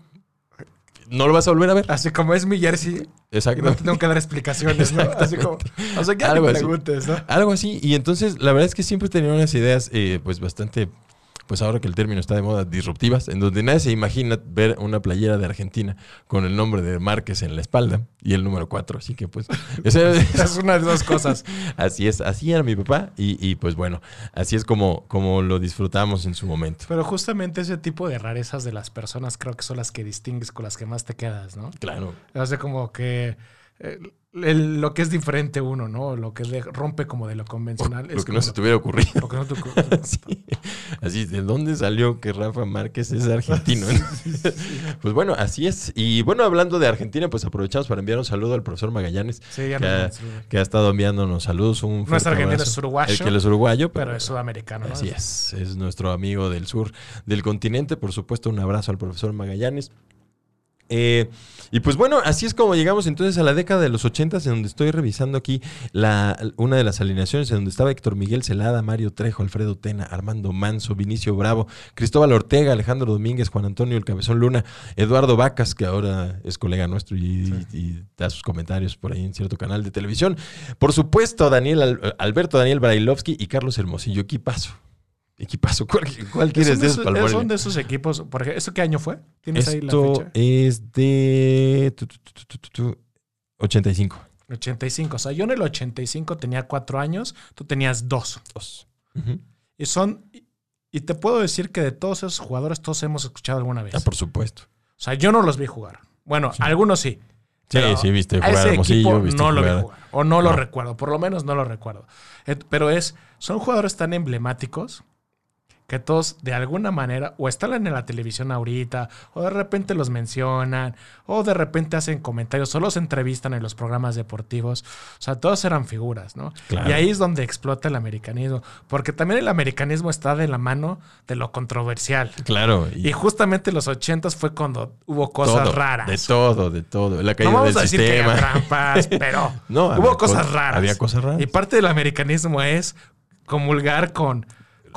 No lo vas a volver a ver. Así como es mi jersey, Exacto. no tengo que dar explicaciones, ¿no? Así como, o sea, que Algo así. preguntes, ¿no? Algo así. Y entonces, la verdad es que siempre tenía unas ideas, eh, pues bastante, pues ahora que el término está de moda, disruptivas, en donde nadie se imagina ver una playera de Argentina con el nombre de Márquez en la espalda y el número 4. Así que, pues, Esa es una de dos cosas. así es, así era mi papá. Y, y, pues bueno, así es como, como lo disfrutamos en su momento. Pero justamente ese tipo de rarezas de las personas creo que son las que distingues con las que más te quedas, ¿no? Claro. O sea, como que eh, el- lo que es diferente uno, ¿no? Lo que rompe como de lo convencional. Lo es que no se te hubiera ocurrido. lo que no te. Sí. Así, ¿de dónde salió que Rafa Márquez es argentino? pues bueno, así es. Y bueno, hablando de Argentina, pues aprovechamos para enviar un saludo al profesor Magallanes, Sí, ya que, no ha, que ha estado enviándonos saludos. Un No es argentino, es uruguayo. El que es uruguayo, pero, Pero es sudamericano, ¿no? así es. Es nuestro amigo del sur del continente. Por supuesto, un abrazo al profesor Magallanes. Eh, y pues bueno, así es como llegamos entonces a la década de los 80, en donde estoy revisando aquí la, una de las alineaciones, en donde estaba Héctor Miguel Celada, Mario Trejo, Alfredo Tena, Armando Manso, Vinicio Bravo, Cristóbal Ortega, Alejandro Domínguez, Juan Antonio El Cabezón Luna, Eduardo Vacas, que ahora es colega nuestro y, y da sus comentarios por ahí en cierto canal de televisión. Por supuesto, Daniel Al- Alberto Daniel Brailovsky y Carlos Hermosillo. Equipazo. Equipazo. ¿Cuál, cuál quieres de esos son de esos equipos. Por ejemplo, ¿esto qué año fue? ¿Tienes ahí la Esto fecha? es de tu, tu, tu, tu, tu, tu, 85. 85. O sea, yo en el 85 tenía cuatro años, tú tenías dos. Dos. Y son. Y te puedo decir que de todos esos jugadores, todos hemos escuchado alguna vez. Ah, por supuesto. O sea, yo no los vi jugar. Bueno, algunos sí. Sí, sí, viste jugar a ese Hermosillo, equipo viste no lo vi jugar- o no lo No. recuerdo, por lo menos no lo recuerdo. Pero es, son jugadores tan emblemáticos que todos de alguna manera o están en la televisión ahorita, o de repente los mencionan, o de repente hacen comentarios, o los entrevistan en los programas deportivos. O sea, todos eran figuras, ¿no? Claro. Y ahí es donde explota el americanismo, porque también el americanismo está de la mano de lo controversial. Claro. Y justamente los ochentas fue cuando hubo cosas todo, raras. De todo, de todo. La caída No vamos del a decir sistema. trampas, pero No, hubo cosas- raras. había cosas raras. Y parte del americanismo es comulgar con,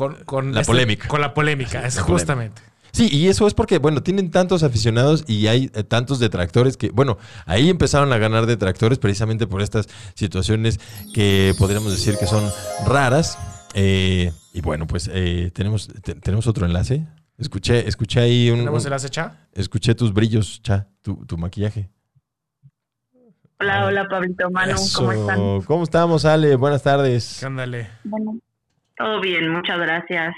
con, con este, La polémica. Con la polémica, es la justamente. Sí, y eso es porque, bueno, tienen tantos aficionados y hay eh, tantos detractores que, bueno, ahí empezaron a ganar detractores precisamente por estas situaciones que podríamos decir que son raras. Eh, y bueno, pues eh, tenemos, te- tenemos otro enlace. Escuché, escuché ahí un, ¿Tenemos el acecha? escuché tus brillos, cha, tu, tu maquillaje. Hola, hola Pablito Manu, ¿cómo están? ¿Cómo estamos, Ale? Buenas tardes. Ándale. Bueno, todo bien, muchas gracias.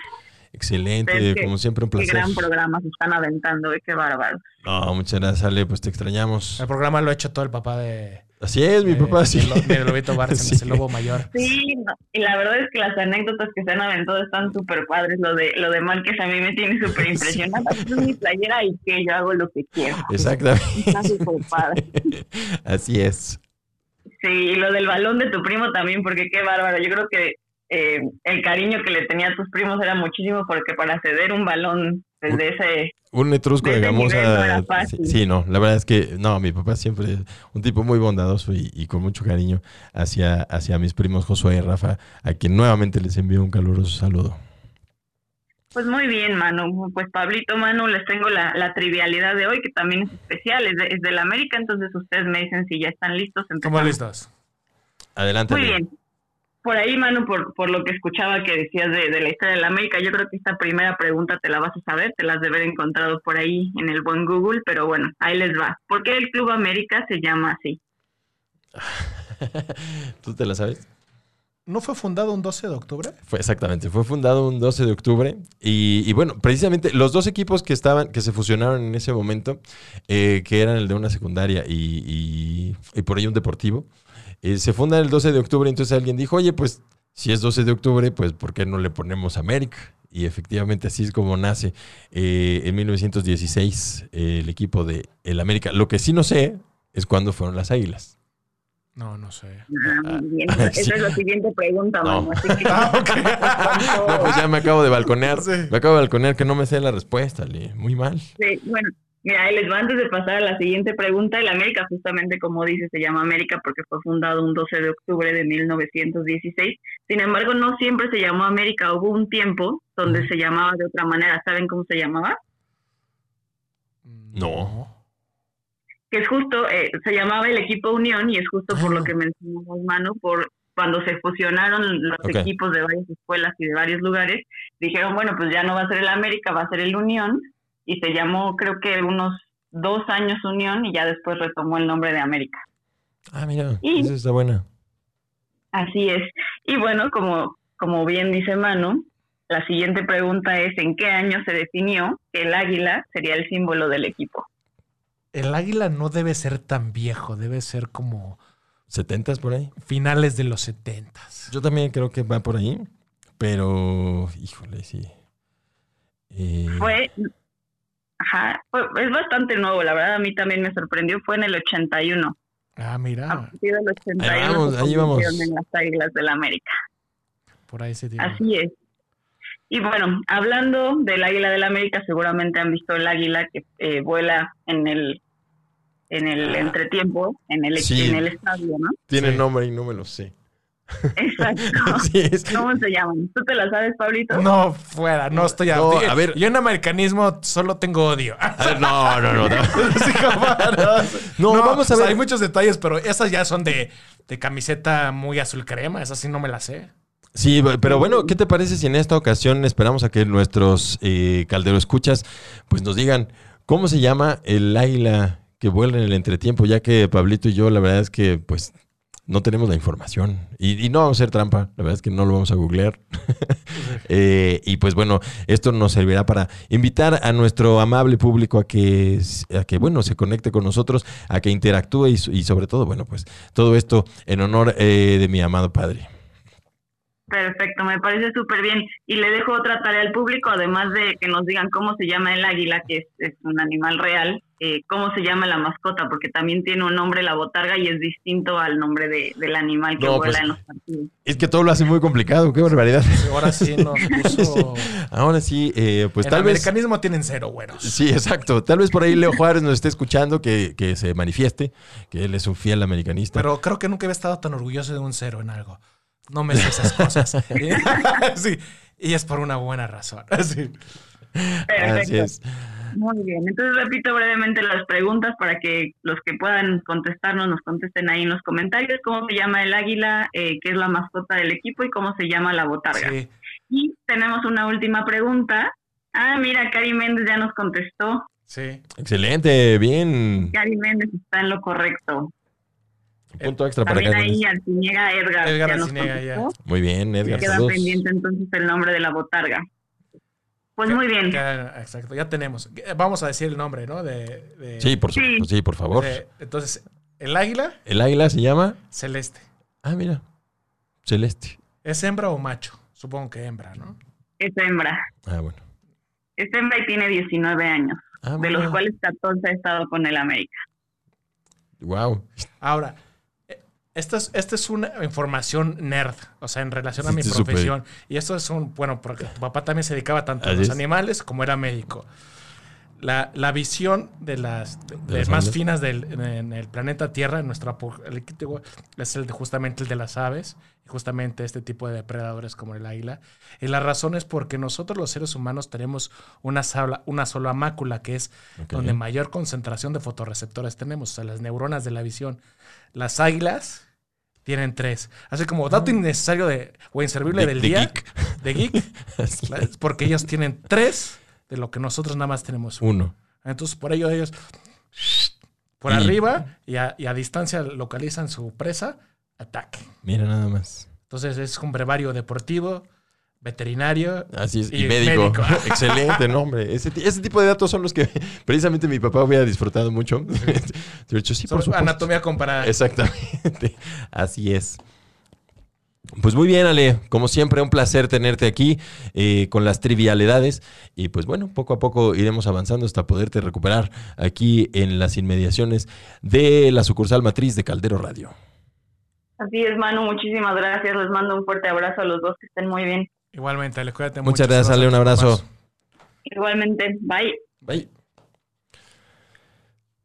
Excelente, Es que- como siempre un Qué placer. gran programa se están aventando, eh, qué bárbaro. No, muchas gracias, Ale, pues te extrañamos. El programa lo ha hecho todo el papá de, Así es, mi papá, sí. de Lobito Bárcenas, Sí. el lobo mayor. Sí, no, y la verdad es que las anécdotas que se han aventado están súper padres. Lo de lo de Márquez a mí me tiene súper impresionada. Es mi playera y que yo hago lo que quiero. Exactamente. Está súper padre. Así es. Sí, y lo del balón de tu primo también, porque qué bárbaro. Yo creo que eh, el cariño que le tenía a tus primos era muchísimo, porque para ceder un balón desde ese... Un etrusco De no gamosa. era sí, no, la verdad es que no, mi papá siempre es un tipo muy bondadoso y, y con mucho cariño hacia, hacia mis primos Josué y Rafa, a quien nuevamente les envío un caluroso saludo. Pues muy bien, Manu. Pues Pablito, Manu, les tengo la, la trivialidad de hoy, que también es especial, es de, es de la América, entonces ustedes me dicen si ya están listos. ¿Cómo empezamos. listos? Adelante. Muy bien. Por ahí, Manu, por, por lo que escuchaba que decías de, de la historia de la América, yo creo que esta primera pregunta te la vas a saber, te la has de haber encontrado por ahí en el buen Google, pero bueno, ahí les va. ¿Por qué el Club América se llama así? ¿Tú te la sabes? ¿No fue fundado un 12 de octubre? Fue exactamente, fue fundado un 12 de octubre y, y bueno, precisamente los dos equipos que estaban, que se fusionaron en ese momento, eh, que eran el de una secundaria y, y- y por ahí un deportivo, eh, se fundan el 12 de octubre, entonces alguien dijo, oye, pues si es 12 de octubre, pues ¿por qué no le ponemos América? Y efectivamente así es como nace eh, en 1916 eh, el equipo de el América. Lo que sí no sé es cuándo fueron las Águilas. No, no sé. Ah, bien. Ah, Esa sí. es la siguiente pregunta, No. Manu. Así que, No, pues ya me acabo de balconear. Sí. Me acabo de balconear que no me sé la respuesta. Muy mal. Sí, bueno, mira, les va antes de pasar a la siguiente pregunta. El América, justamente como dice, se llama América porque fue fundado un 12 de octubre de 1916. Sin embargo, no siempre se llamó América. Hubo un tiempo donde se llamaba de otra manera. ¿Saben cómo se llamaba? No. Que es justo, eh, se llamaba el equipo Unión y es justo por lo que mencionamos, Manu, por cuando se fusionaron los equipos de varias escuelas y de varios lugares, dijeron, bueno, pues ya no va a ser el América, va a ser el Unión, y se llamó creo que unos dos años Unión y ya después retomó el nombre de América. Ah, mira, Y- esa está buena. Así es. Y bueno, como, como bien dice Manu, la siguiente pregunta es, ¿en qué año se definió que el águila sería el símbolo del equipo? El águila no debe ser tan viejo, debe ser como ¿70s por ahí? finales de los 70 Yo también creo que va por ahí, pero, híjole, sí. Eh, Fue, ajá, es bastante nuevo, la verdad a mí también me sorprendió, fue en el 81. Ah, A mira, partir del 81 Ahí vamos, ahí vamos. en las Águilas del América. por ahí se tiene. Así es. Y bueno, hablando del Águila del América, seguramente han visto el águila que eh, vuela en el en el entretiempo, en el, Sí. en el estadio, ¿no? tiene Sí. nombre y no me lo sé. Exacto. Sí, es que- ¿Cómo se llaman? ¿Tú te la sabes, Pablito? No, fuera, no estoy a... No, a ver. Yo en americanismo solo tengo odio. A ver, no, no, no. No, Sí, jamás. No, vamos a o sea, ver. hay muchos detalles, pero esas ya son de, de camiseta muy azul crema. Esas sí no me las sé. Sí, pero bueno, ¿qué te parece si en esta ocasión esperamos a que nuestros eh, caldero escuchas pues nos digan cómo se llama el águila que vuela en el entretiempo, ya que Pablito y yo la verdad es que pues no tenemos la información. Y, no vamos a hacer trampa, la verdad es que no lo vamos a googlear. Eh, y pues bueno, esto nos servirá para invitar a nuestro amable público a que, a que bueno, se conecte con nosotros, a que interactúe y, sobre todo, bueno, pues todo esto en honor eh, de mi amado padre. Perfecto, me parece súper bien. Y le dejo otra tarea al público, además de que nos digan cómo se llama el águila, que es un animal real, eh, cómo se llama la mascota, porque también tiene un nombre la botarga y es distinto al nombre de, del animal que No, vuela pues, en los partidos. Es que todo lo hace muy complicado, qué barbaridad. Ahora sí nos puso. Ahora sí, eh, pues el tal vez... americanismo tienen cero buenos. Sí, exacto. Tal vez por ahí Leo Juárez nos esté escuchando, que, que se manifieste, que él es un fiel americanista. Pero creo que nunca había estado tan orgulloso de un cero en algo. No me sé esas cosas. sí. Y es por una buena razón. Sí. Así Perfecto. es. Muy bien, entonces repito brevemente las preguntas para que los que puedan contestarnos nos contesten ahí en los comentarios. ¿Cómo se llama el águila, eh, que es la mascota del equipo, y cómo se llama la botarga? Sí. Y tenemos una última pregunta. Ah, mira, Cari Méndez ya nos contestó. Sí. Excelente, bien. Cari Méndez está en lo correcto. Un punto extra para También ahí. Arciniega Edgar, Edgar ya nos ya. Muy bien, Edgar. Queda saludos. pendiente entonces el nombre de la botarga. Pues muy bien. Exacto, ya tenemos. Vamos a decir el nombre, ¿no? De, de- Sí, por Sí. supuesto, sí, por favor. de- entonces, el águila El águila se llama. celeste. Ah, mira. Celeste. ¿Es hembra o macho? Supongo que hembra, ¿no? Es hembra. Ah, bueno. Es hembra y tiene 19 años, Ah, de los cuales 14 ha estado con el América. Wow. Ahora, eh, esta es, esta es una información nerd, o sea, en relación a mi sí, profesión. Y esto es un, bueno, porque tu papá también se dedicaba tanto a los es. animales como era médico. La, la visión de las, de- de las más finas del, en, en el planeta Tierra, en apocalíptico, es el justamente el de las aves, justamente este tipo de depredadores como el águila. Y la razón es porque nosotros los seres humanos tenemos una sola, una sola mácula, que es Ok. donde mayor concentración de fotorreceptores tenemos, o sea, las neuronas de la visión. Las águilas tienen tres. Así como dato innecesario de, o inservible Ah. De- del de día. geek. De geek. Porque ellos tienen tres de lo que nosotros nada más tenemos uno. Uno. Entonces, por ello ellos por Y- arriba y a, y a distancia localizan su presa, ataque. Mira nada más. Entonces es un brevario deportivo, veterinario. Así es. Y, Y médico. médico. Excelente nombre. Ese, ti- ese tipo de datos son los que precisamente mi papá hubiera disfrutado mucho. De hecho, sí, por anatomía comparada. Exactamente. Así es. Pues muy bien, Ale. Como siempre, un placer tenerte aquí eh, con las trivialidades. Y pues bueno, poco a poco iremos avanzando hasta poderte recuperar aquí en las inmediaciones de la sucursal matriz de Caldero Radio. Así es, Manu, muchísimas gracias. Les mando un fuerte abrazo a los dos, que estén muy bien. Igualmente, Ale, cuídate mucho. Muchas gracias, Ale. Un abrazo. Igualmente, bye. Bye.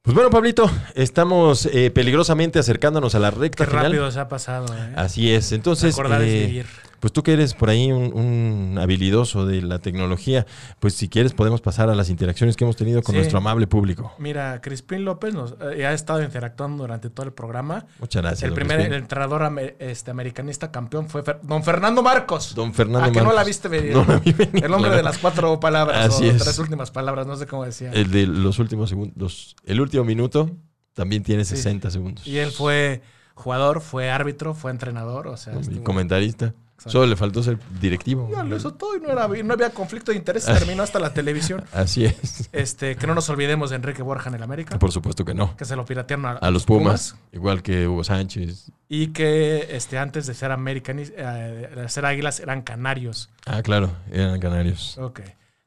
Pues bueno, Pablito, estamos eh, peligrosamente acercándonos a la Qué recta final. rápido se ha pasado. ¿eh? Así es. Entonces, Recordar es eh, vivir. Pues tú que eres por ahí un, un habilidoso de la tecnología, pues si quieres podemos pasar a las interacciones que hemos tenido con Sí. nuestro amable público. Mira, Crispín López nos, eh, ha estado interactuando durante todo el programa. Muchas gracias. el primer Crispín. entrenador ame- este, americanista campeón fue Fer- don Fernando Marcos. Don Fernando Ah, que no Marcos. la viste venir. No vi venir, El hombre claro. de las cuatro palabras Así o es. tres últimas palabras, no sé cómo decía. El de los últimos segundos. El último minuto también tiene Sí. 60 segundos. Y él fue jugador, fue árbitro, fue entrenador, o sea, Y estuvo- comentarista. Solo le faltó ser directivo. No, lo hizo todo y no, era, no había conflicto de interés, terminó hasta la televisión. Así es. Este, que no nos olvidemos de Enrique Borja en el América, Por supuesto que no. que se lo piratearon a, A los Pumas, igual que Hugo Sánchez. y que este, antes de ser americanis, eh, de ser águilas eran canarios. Ah, claro, eran canarios. Ok.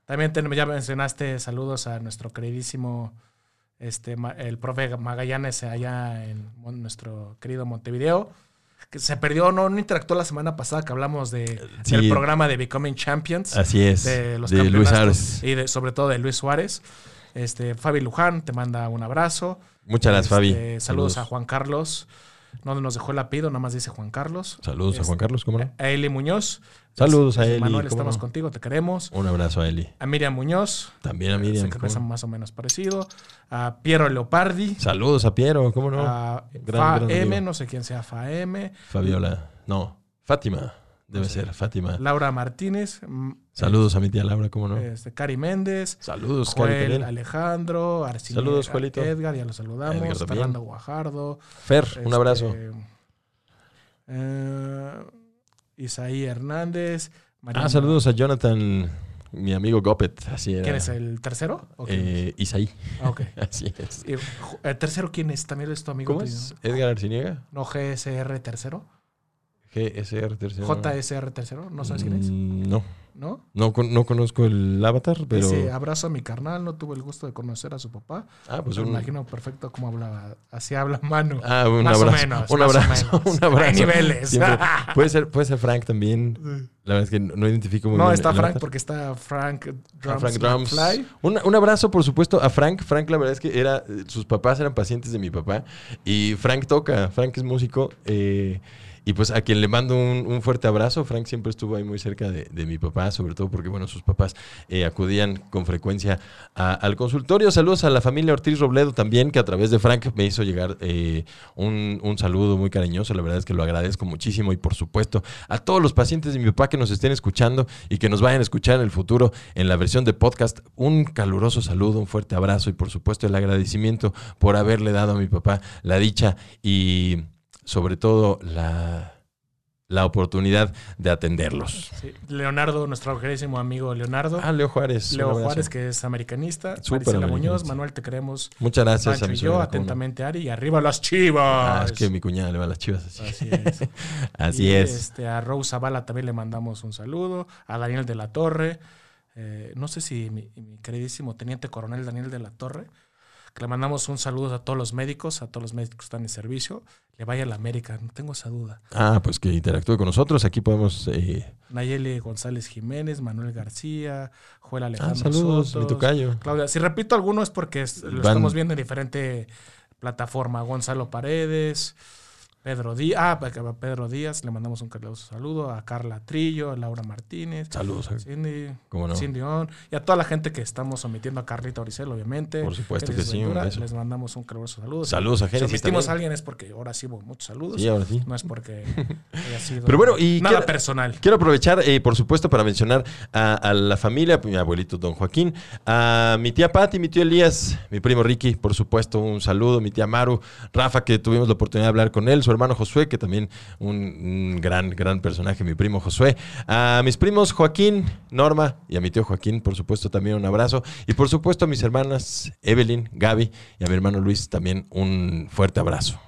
También tenemos- ya mencionaste saludos a nuestro queridísimo, este, el profe Magallanes allá en nuestro querido Montevideo, que se perdió, no, no interactuó la semana pasada que hablamos de, Sí. del programa de Becoming Champions. Así es. de los de Luis Ares. y de- sobre todo de Luis Suárez. Este, Fabi Luján te manda un abrazo. Muchas gracias, Fabi. Este, Saludos, a Juan Carlos. No nos dejó el apellido, nada más dice Juan Carlos. Saludos a Este, Juan Carlos, ¿cómo no? A Eli Muñoz. Saludos a Dice, Eli, Manuel, ¿cómo estamos no? contigo, te queremos. Un abrazo a Eli. A Miriam Muñoz. También a Miriam. que ¿cómo piensan no? más o menos parecido. A Piero Leopardi. Saludos a Piero, ¿cómo no? A Gran, Fa gran M, no sé quién sea Fa M. Fabiola. No, Fátima. Debe ser Fátima. Laura Martínez. mm, Saludos a mi tía Laura, ¿cómo no? Este, Cari Méndez. Saludos, Cari Joel Karen. Alejandro, Arciniega, Saludos, Joelito. Edgar, ya lo saludamos. Fernando Guajardo. Fer, un este, abrazo. Eh, Isaí Hernández. Ah, saludos a Jonathan, mi amigo Gopet. Así era. ¿Quién es el tercero? ¿O quién Eh, Isaí. Ah, ok. Así es. ¿El tercero quién es? ¿También es tu amigo? ¿Cómo es? Edgar Arciniega. No, GSR tercero. GSR tercero. JSR tercero. ¿No sabes quién es? Mm, No, ¿No? no, con- no conozco el avatar, pero. Dice, abrazo a mi carnal, no tuve el gusto de conocer a su papá. Ah, pues Me un. imagino perfecto cómo hablaba. Así habla mano. Ah, un Más o abrazo. menos, un más o abrazo. menos. Un abrazo. Hay niveles. Siempre- puede, ser, puede ser Frank también. La verdad es que no, no identifico muy no, bien. está el Frank avatar. porque está Frank Drums. Frank Drums. McFly. Un, un abrazo, por supuesto, a Frank. Frank, la verdad es que era, sus papás eran pacientes de mi papá. Y Frank toca, Frank es músico. eh, y pues a quien le mando un, un fuerte abrazo. Frank siempre estuvo ahí muy cerca de, de mi papá, sobre todo porque, bueno, sus papás eh, acudían con frecuencia al consultorio. Saludos a la familia Ortiz Robledo también, que a través de Frank me hizo llegar eh, un, un saludo muy cariñoso. La verdad es que lo agradezco muchísimo. Y por supuesto, a todos los pacientes de mi papá que nos estén escuchando y que nos vayan a escuchar en el futuro en la versión de podcast, un caluroso saludo, un fuerte abrazo y por supuesto el agradecimiento por haberle dado a mi papá la dicha y sobre todo la, la oportunidad de atenderlos. Sí. Leonardo, nuestro queridísimo amigo Leonardo. Ah, Leo Juárez. Leo. Juárez, que es americanista. Súper Marisela Muñoz, americanista. Manuel, te queremos. Muchas gracias Pancho a mi y suegra, yo, atentamente Ari. Y arriba las chivas. Ah, es que mi cuñada le va a las chivas así. Así es. Así Y, es. Este, a Rose Zavala también le mandamos un saludo. A Daniel de la Torre. eh, no sé si mi, mi queridísimo teniente coronel Daniel de la Torre, que le mandamos un saludo a todos los médicos, a todos los médicos que están en servicio. Le vaya a la América, no tengo esa duda. Ah, pues que interactúe con nosotros. Aquí podemos. eh, Nayeli González Jiménez, Manuel García, Joel Ah, Alejandro saludos, mi Sotos, tocayo. Claudia. Si repito alguno es porque lo Van- estamos viendo en diferente plataforma. Gonzalo Paredes, Pedro Díaz, ah, a Pedro Díaz, le mandamos un caluroso saludo, a Carla Trillo, a Laura Martínez, Saludos. a- Cindy, ¿Cómo no? Cindy On, y a toda la gente que estamos omitiendo a Carlita Oricel, obviamente. Por supuesto que sí, un Ventura, beso. Les mandamos un caluroso saludo. Saludos a Si Génesis omitimos a alguien es porque ahora sí hubo muchos saludos. Sí, ahora sí. No es porque haya sido Pero bueno, y nada quiero- personal. Quiero aprovechar, eh, por supuesto, para mencionar a, a la familia, mi abuelito don Joaquín, a mi tía Patti, mi tío Elías, mi primo Ricky, por supuesto, un saludo, mi tía Maru, Rafa, que tuvimos la oportunidad de hablar con él, su hermano Josué, que también un, un gran, gran personaje, mi primo Josué, a mis primos Joaquín, Norma y a mi tío Joaquín, por supuesto, también un abrazo, y por supuesto a mis hermanas Evelyn, Gaby y a mi hermano Luis, también un fuerte abrazo.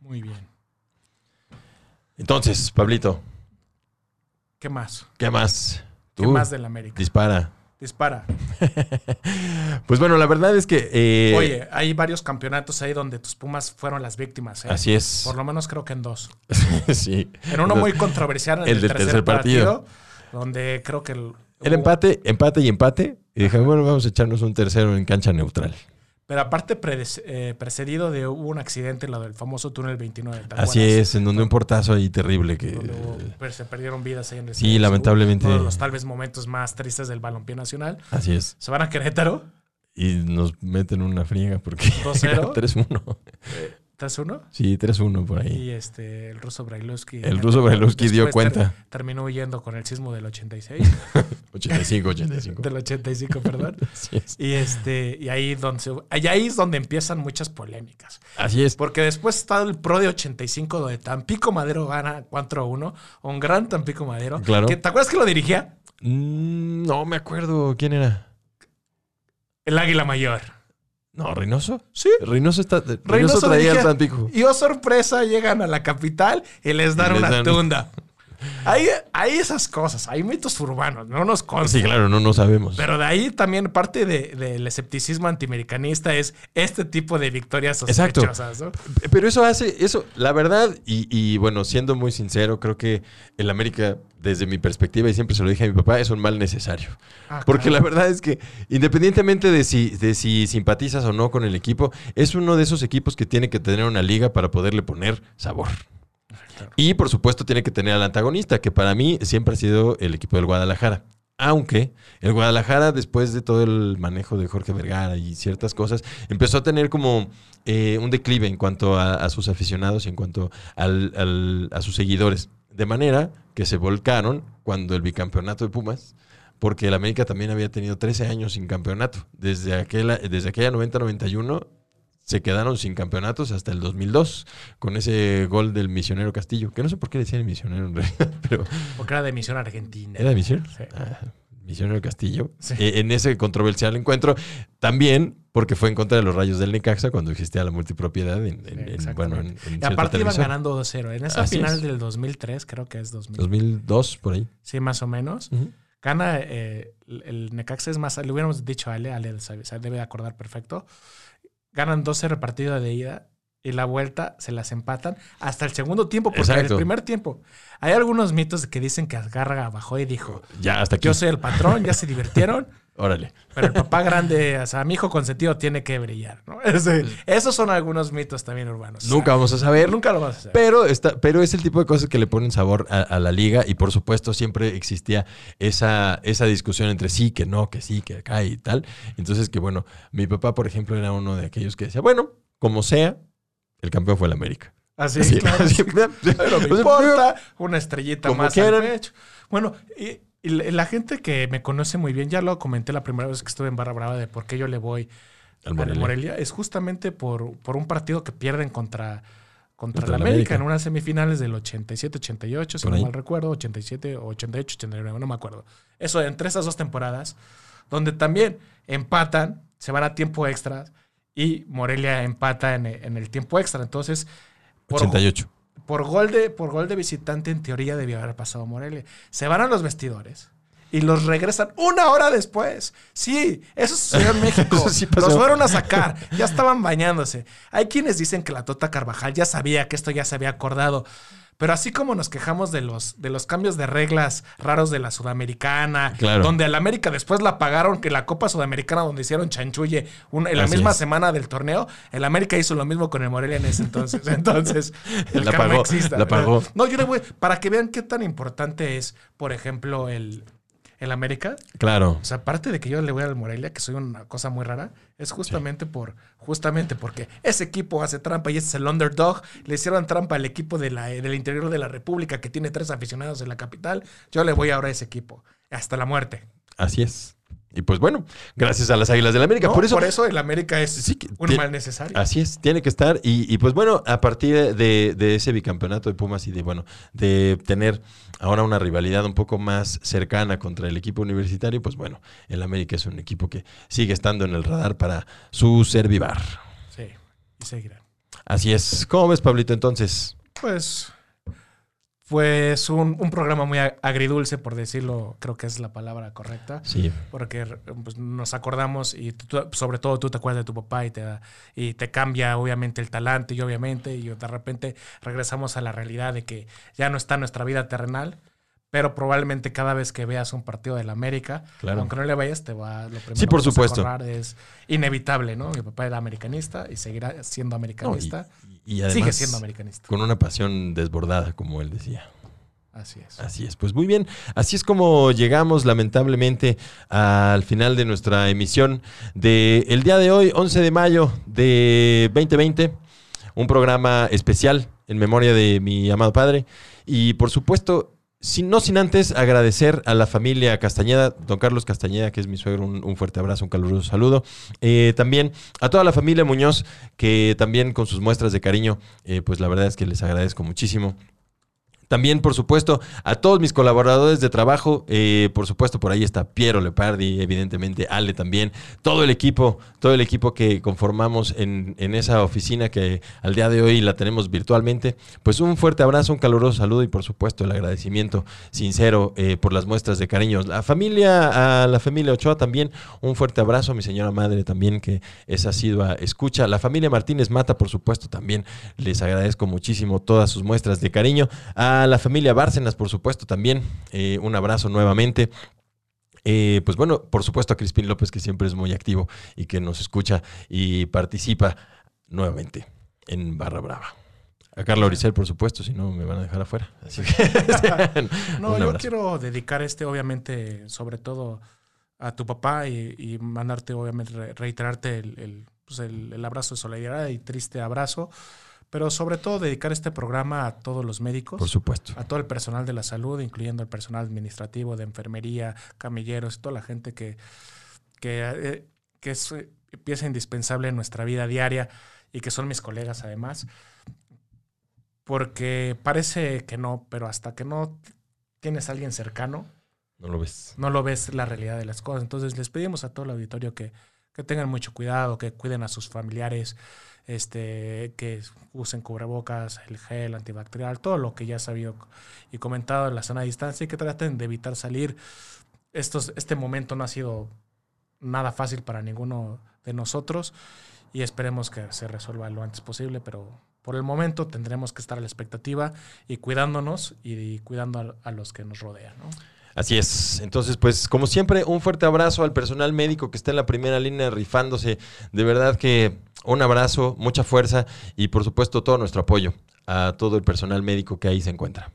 Muy bien. Entonces, Pablito, ¿Qué más? ¿qué más? ¿Qué más del América? Dispara. Dispara. Pues bueno, la verdad es que. eh, Oye, hay varios campeonatos ahí donde tus Pumas fueron las víctimas. ¿eh? Así es. Por lo menos creo que en dos. sí. En uno muy controversial, en El el, del tercer, tercer partido. partido, donde creo que el, El hubo- empate, empate y empate. Y dije, bueno, vamos a echarnos un tercero en cancha neutral. Pero aparte eh, precedido de hubo un accidente en lo del famoso túnel 29. ¿te Así es, en donde un portazo ahí terrible que. Pues, se perdieron vidas ahí en el Sí, lamentablemente. Uno de los tal vez momentos más tristes del balompié nacional. Así es. Se van a Querétaro, Y nos meten una friega porque. 2-0. 3-1. 3-1. Sí, 3-1 por ahí. Y este, el ruso Brailovsky. El ruso Brailovsky dio después ter- cuenta. terminó huyendo con el sismo del 86. 85, 85. del 85, perdón. Así es. Y este, y ahí donde se- ahí es donde empiezan muchas polémicas. Así es. Porque después está el Pro de 85 donde Tampico Madero gana 4-1, un gran Tampico Madero. Claro. Que, ¿Te acuerdas que lo dirigía? Mm, no me acuerdo quién era. El Águila Mayor. No, Reynoso. Sí. Reynoso está. Reynoso, Reynoso traía dirigía- el Tampico. Y oh sorpresa, llegan a la capital y les dan les una dan- tunda. Hay, hay esas cosas, hay mitos urbanos, no nos consta. Sí, claro, no, no sabemos. Pero de ahí también parte de- del escepticismo antiamericanista es este tipo de victorias Exacto. sospechosas, ¿no? Pero eso hace, eso, la verdad, y, y bueno, siendo muy sincero, creo que el América, desde mi perspectiva, y siempre se lo dije a mi papá, es un mal necesario. Ah, Porque claro. la verdad es que, independientemente de si, de si simpatizas o no con el equipo, es uno de esos equipos que tiene que tener una liga para poderle poner sabor. Y por supuesto tiene que tener al antagonista, que para mí siempre ha sido el equipo del Guadalajara. Aunque el Guadalajara, después de todo el manejo de Jorge Vergara y ciertas cosas, empezó a tener como eh, un declive en cuanto a, a sus aficionados y en cuanto al- al- a sus seguidores. De manera que se volcaron cuando el bicampeonato de Pumas, porque el América también había tenido 13 años sin campeonato. Desde aquella, desde aquella 90-91 se quedaron sin campeonatos hasta el 2002 con ese gol del misionero Castillo, que no sé por qué decían el misionero en realidad, pero Porque era de misión argentina. ¿era de misionero? Sí. Ah, misionero Castillo. Sí. Eh, en ese controversial encuentro, también porque fue en contra de los rayos del Necaxa cuando existía la multipropiedad en, en- en- bueno, en, en Y aparte iban ganando 2-0. En esa Así final es. del 2003, creo que es 2000. 2002, por ahí. Sí, más o menos. Ujú. Gana eh, el el Necaxa es más, le hubiéramos dicho a Ale, Ale se, debe de acordar perfecto. Ganan 12 partido de ida y la vuelta se las empatan hasta el segundo tiempo, porque Exacto. el primer tiempo. Hay algunos mitos que dicen que Azcárraga bajó y dijo, Ya, hasta aquí. yo soy el patrón, ya se divirtieron, Órale. pero el papá grande, o sea, mi hijo consentido tiene que brillar, ¿no? Ese- esos son algunos mitos también urbanos. O sea, Nunca vamos a saber. nunca lo vas a hacer. Pero, está, pero es el tipo de cosas que le ponen sabor a, a la liga y por supuesto siempre existía esa, esa discusión entre sí, que no, que sí, que acá y tal. Entonces que bueno, mi papá por ejemplo era uno de aquellos que decía, bueno, como sea, el campeón fue el América. Así, Así, claro. así, Pero me importa, una estrellita como más quieran. al pecho. Bueno, y, y la gente que me conoce muy bien, ya lo comenté la primera vez que estuve en Barra Brava de por qué yo le voy Al Morelia. Morelia, es justamente por, por un partido que pierden contra, contra, Contra la el América, América. en unas semifinales del 87-88, si no mal recuerdo, 87 o 88-89, no me acuerdo. Eso entre esas dos temporadas, donde también empatan, se van a tiempo extra y Morelia empata en, en el tiempo extra. Entonces, por, 88. por gol de por gol de visitante en teoría debió haber pasado Morelia. Se van a los vestidores y los regresan una hora después. Sí, eso sucedió en México. Sí los fueron a sacar, ya estaban bañándose. Hay quienes dicen que la Tota Carvajal ya sabía que esto ya se había acordado. Pero así como nos quejamos de los, de los cambios de reglas raros de la Sudamericana, Claro. donde al América después la pagaron, que la Copa Sudamericana donde hicieron chanchulle un- en la Así misma es. semana del torneo, el América hizo lo mismo con el Morelia en ese entonces. Entonces, el La karma pagó, la pagó. No, yo le voy, para que vean qué tan importante es, por ejemplo, el, el América. Claro. O sea, aparte de que yo le voy al Morelia, que soy una cosa muy rara, es justamente por, justamente porque ese equipo hace trampa y ese es el underdog. Le hicieron trampa al equipo de la, del interior de la República que tiene tres aficionados en la capital. Yo le voy ahora a ese equipo. Hasta la muerte. Así es. Y pues bueno, gracias a las Águilas del América. No, por eso, el América es Sí, un te- mal necesario. Así es, tiene que estar. Y, y, pues bueno, a partir de, de ese bicampeonato de Pumas y de, bueno, de tener ahora una rivalidad un poco más cercana contra el equipo universitario, pues bueno, el América es un equipo que sigue estando en el radar para su servivar. Sí, y seguirán. Así es. ¿Cómo ves, Pablito, entonces? Pues, pues un, un programa muy agridulce, por decirlo, creo que es la palabra correcta. Sí. Porque pues, nos acordamos y tú- sobre todo tú te acuerdas de tu papá y te, y te cambia obviamente el talante y obviamente y de repente regresamos a la realidad de que ya no está nuestra vida terrenal, pero probablemente cada vez que veas un partido del América, Claro. aunque no le vayas, te va lo primero Sí, por que vas a supuesto. es inevitable, ¿no? Mi papá era americanista y seguirá siendo No, y, americanista. Y además, Sigue siendo americanista. con una pasión desbordada, como él decía. Así es. Así es, pues muy bien. Así es como llegamos lamentablemente al final de nuestra emisión de el día de hoy, 11 de mayo de 2020. Un programa especial en memoria de mi amado padre. Y por supuesto, sin, no sin antes agradecer a la familia Castañeda, don Carlos Castañeda, que es mi suegro, un, fuerte abrazo, un caluroso saludo. Eh, también a toda la familia Muñoz, que también con sus muestras de cariño, eh, pues la verdad es que les agradezco muchísimo. También, por supuesto, a todos mis colaboradores de trabajo. eh, por supuesto, por ahí está Piero Lepardi, evidentemente, Ale también. Todo el equipo, todo el equipo que conformamos en, en esa oficina que al día de hoy la tenemos virtualmente. Pues un fuerte abrazo, un caluroso saludo y, por supuesto, el agradecimiento sincero eh, por las muestras de cariño. La familia, a la familia Ochoa también, un fuerte abrazo. A mi señora madre también, que es asidua escucha. La familia Martínez Mata, por supuesto, también les agradezco muchísimo todas sus muestras de cariño. La familia Bárcenas, por supuesto, también eh, un abrazo nuevamente. Eh, pues bueno, por supuesto a Crispín López, que siempre es muy activo y que nos escucha y participa nuevamente en Barra Brava. A Carla Oricel, por supuesto, si no me van a dejar afuera. Así que, No, yo quiero dedicar este, obviamente, sobre todo a tu papá y, y mandarte, obviamente, re- reiterarte el, el, pues, el- el abrazo de solidaridad y triste abrazo, pero sobre todo dedicar este programa a todos los médicos, Por supuesto. a todo el personal de la salud, incluyendo el personal administrativo, de enfermería, camilleros, toda la gente que, que, eh, que es eh, pieza indispensable en nuestra vida diaria. y que son mis colegas además, porque parece que no, pero hasta que no tienes a alguien cercano, No lo ves. no lo ves la realidad de las cosas. Entonces les pedimos a todo el auditorio que, que tengan mucho cuidado, que cuiden a sus familiares, este, que usen cubrebocas, el gel antibacterial, todo lo que ya ha sabido y comentado en la sana distancia y que traten de evitar salir. Estos, este momento no ha sido nada fácil para ninguno de nosotros y esperemos que se resuelva lo antes posible, pero por el momento tendremos que estar a la expectativa y cuidándonos y, y cuidando a, a los que nos rodean. ¿no? Así es. Entonces, pues, como siempre, un fuerte abrazo al personal médico que está en la primera línea rifándose. De verdad que un abrazo, mucha fuerza y, por supuesto, todo nuestro apoyo a todo el personal médico que ahí se encuentra.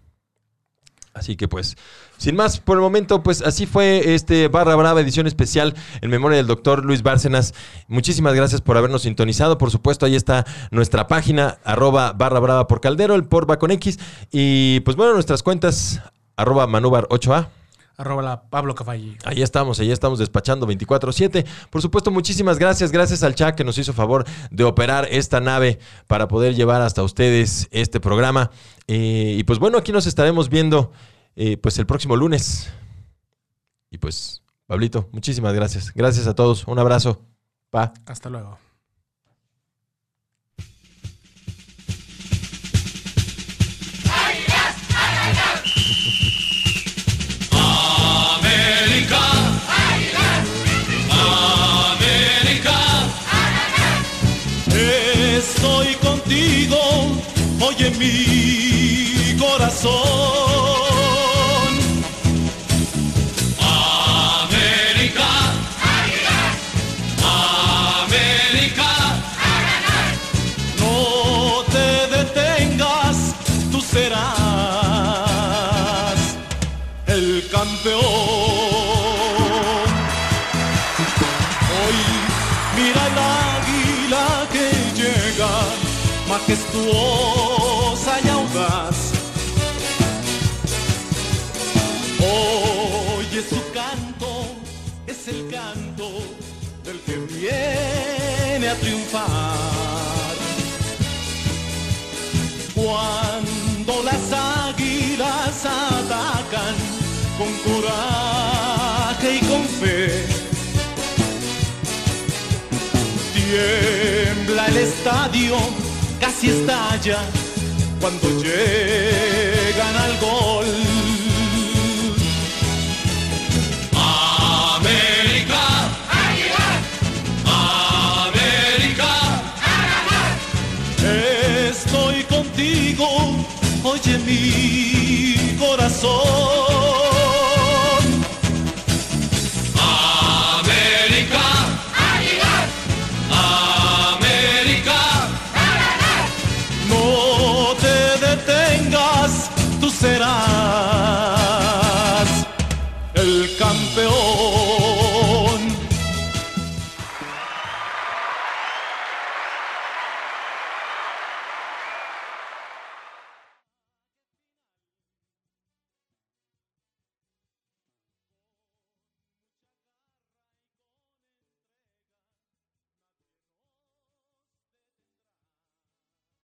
Así que pues, sin más, por el momento, pues así fue este Barra Brava edición especial en memoria del doctor Luis Bárcenas. Muchísimas gracias por habernos sintonizado. Por supuesto, ahí está nuestra página, arroba barra brava por caldero, el porba con X. Y pues bueno, nuestras cuentas, arroba manubar 8A. Arroba la Pablo Cavalli. Ahí estamos, ahí estamos despachando 24-7. Por supuesto, muchísimas gracias. Gracias al chat que nos hizo favor de operar esta nave para poder llevar hasta ustedes este programa. Eh, y pues bueno, aquí nos estaremos viendo eh, pues el próximo lunes. Y pues, Pablito, muchísimas gracias. Gracias a todos. Un abrazo. Pa. Hasta luego. Estoy contigo, oye mi corazón. Majestuosa y audaz. Oye su canto, es el canto del que viene a triunfar. Cuando las águilas atacan con coraje y con fe, tiembla el estadio, casi estalla cuando llegan al gol. América, América, estoy contigo, oye mi corazón.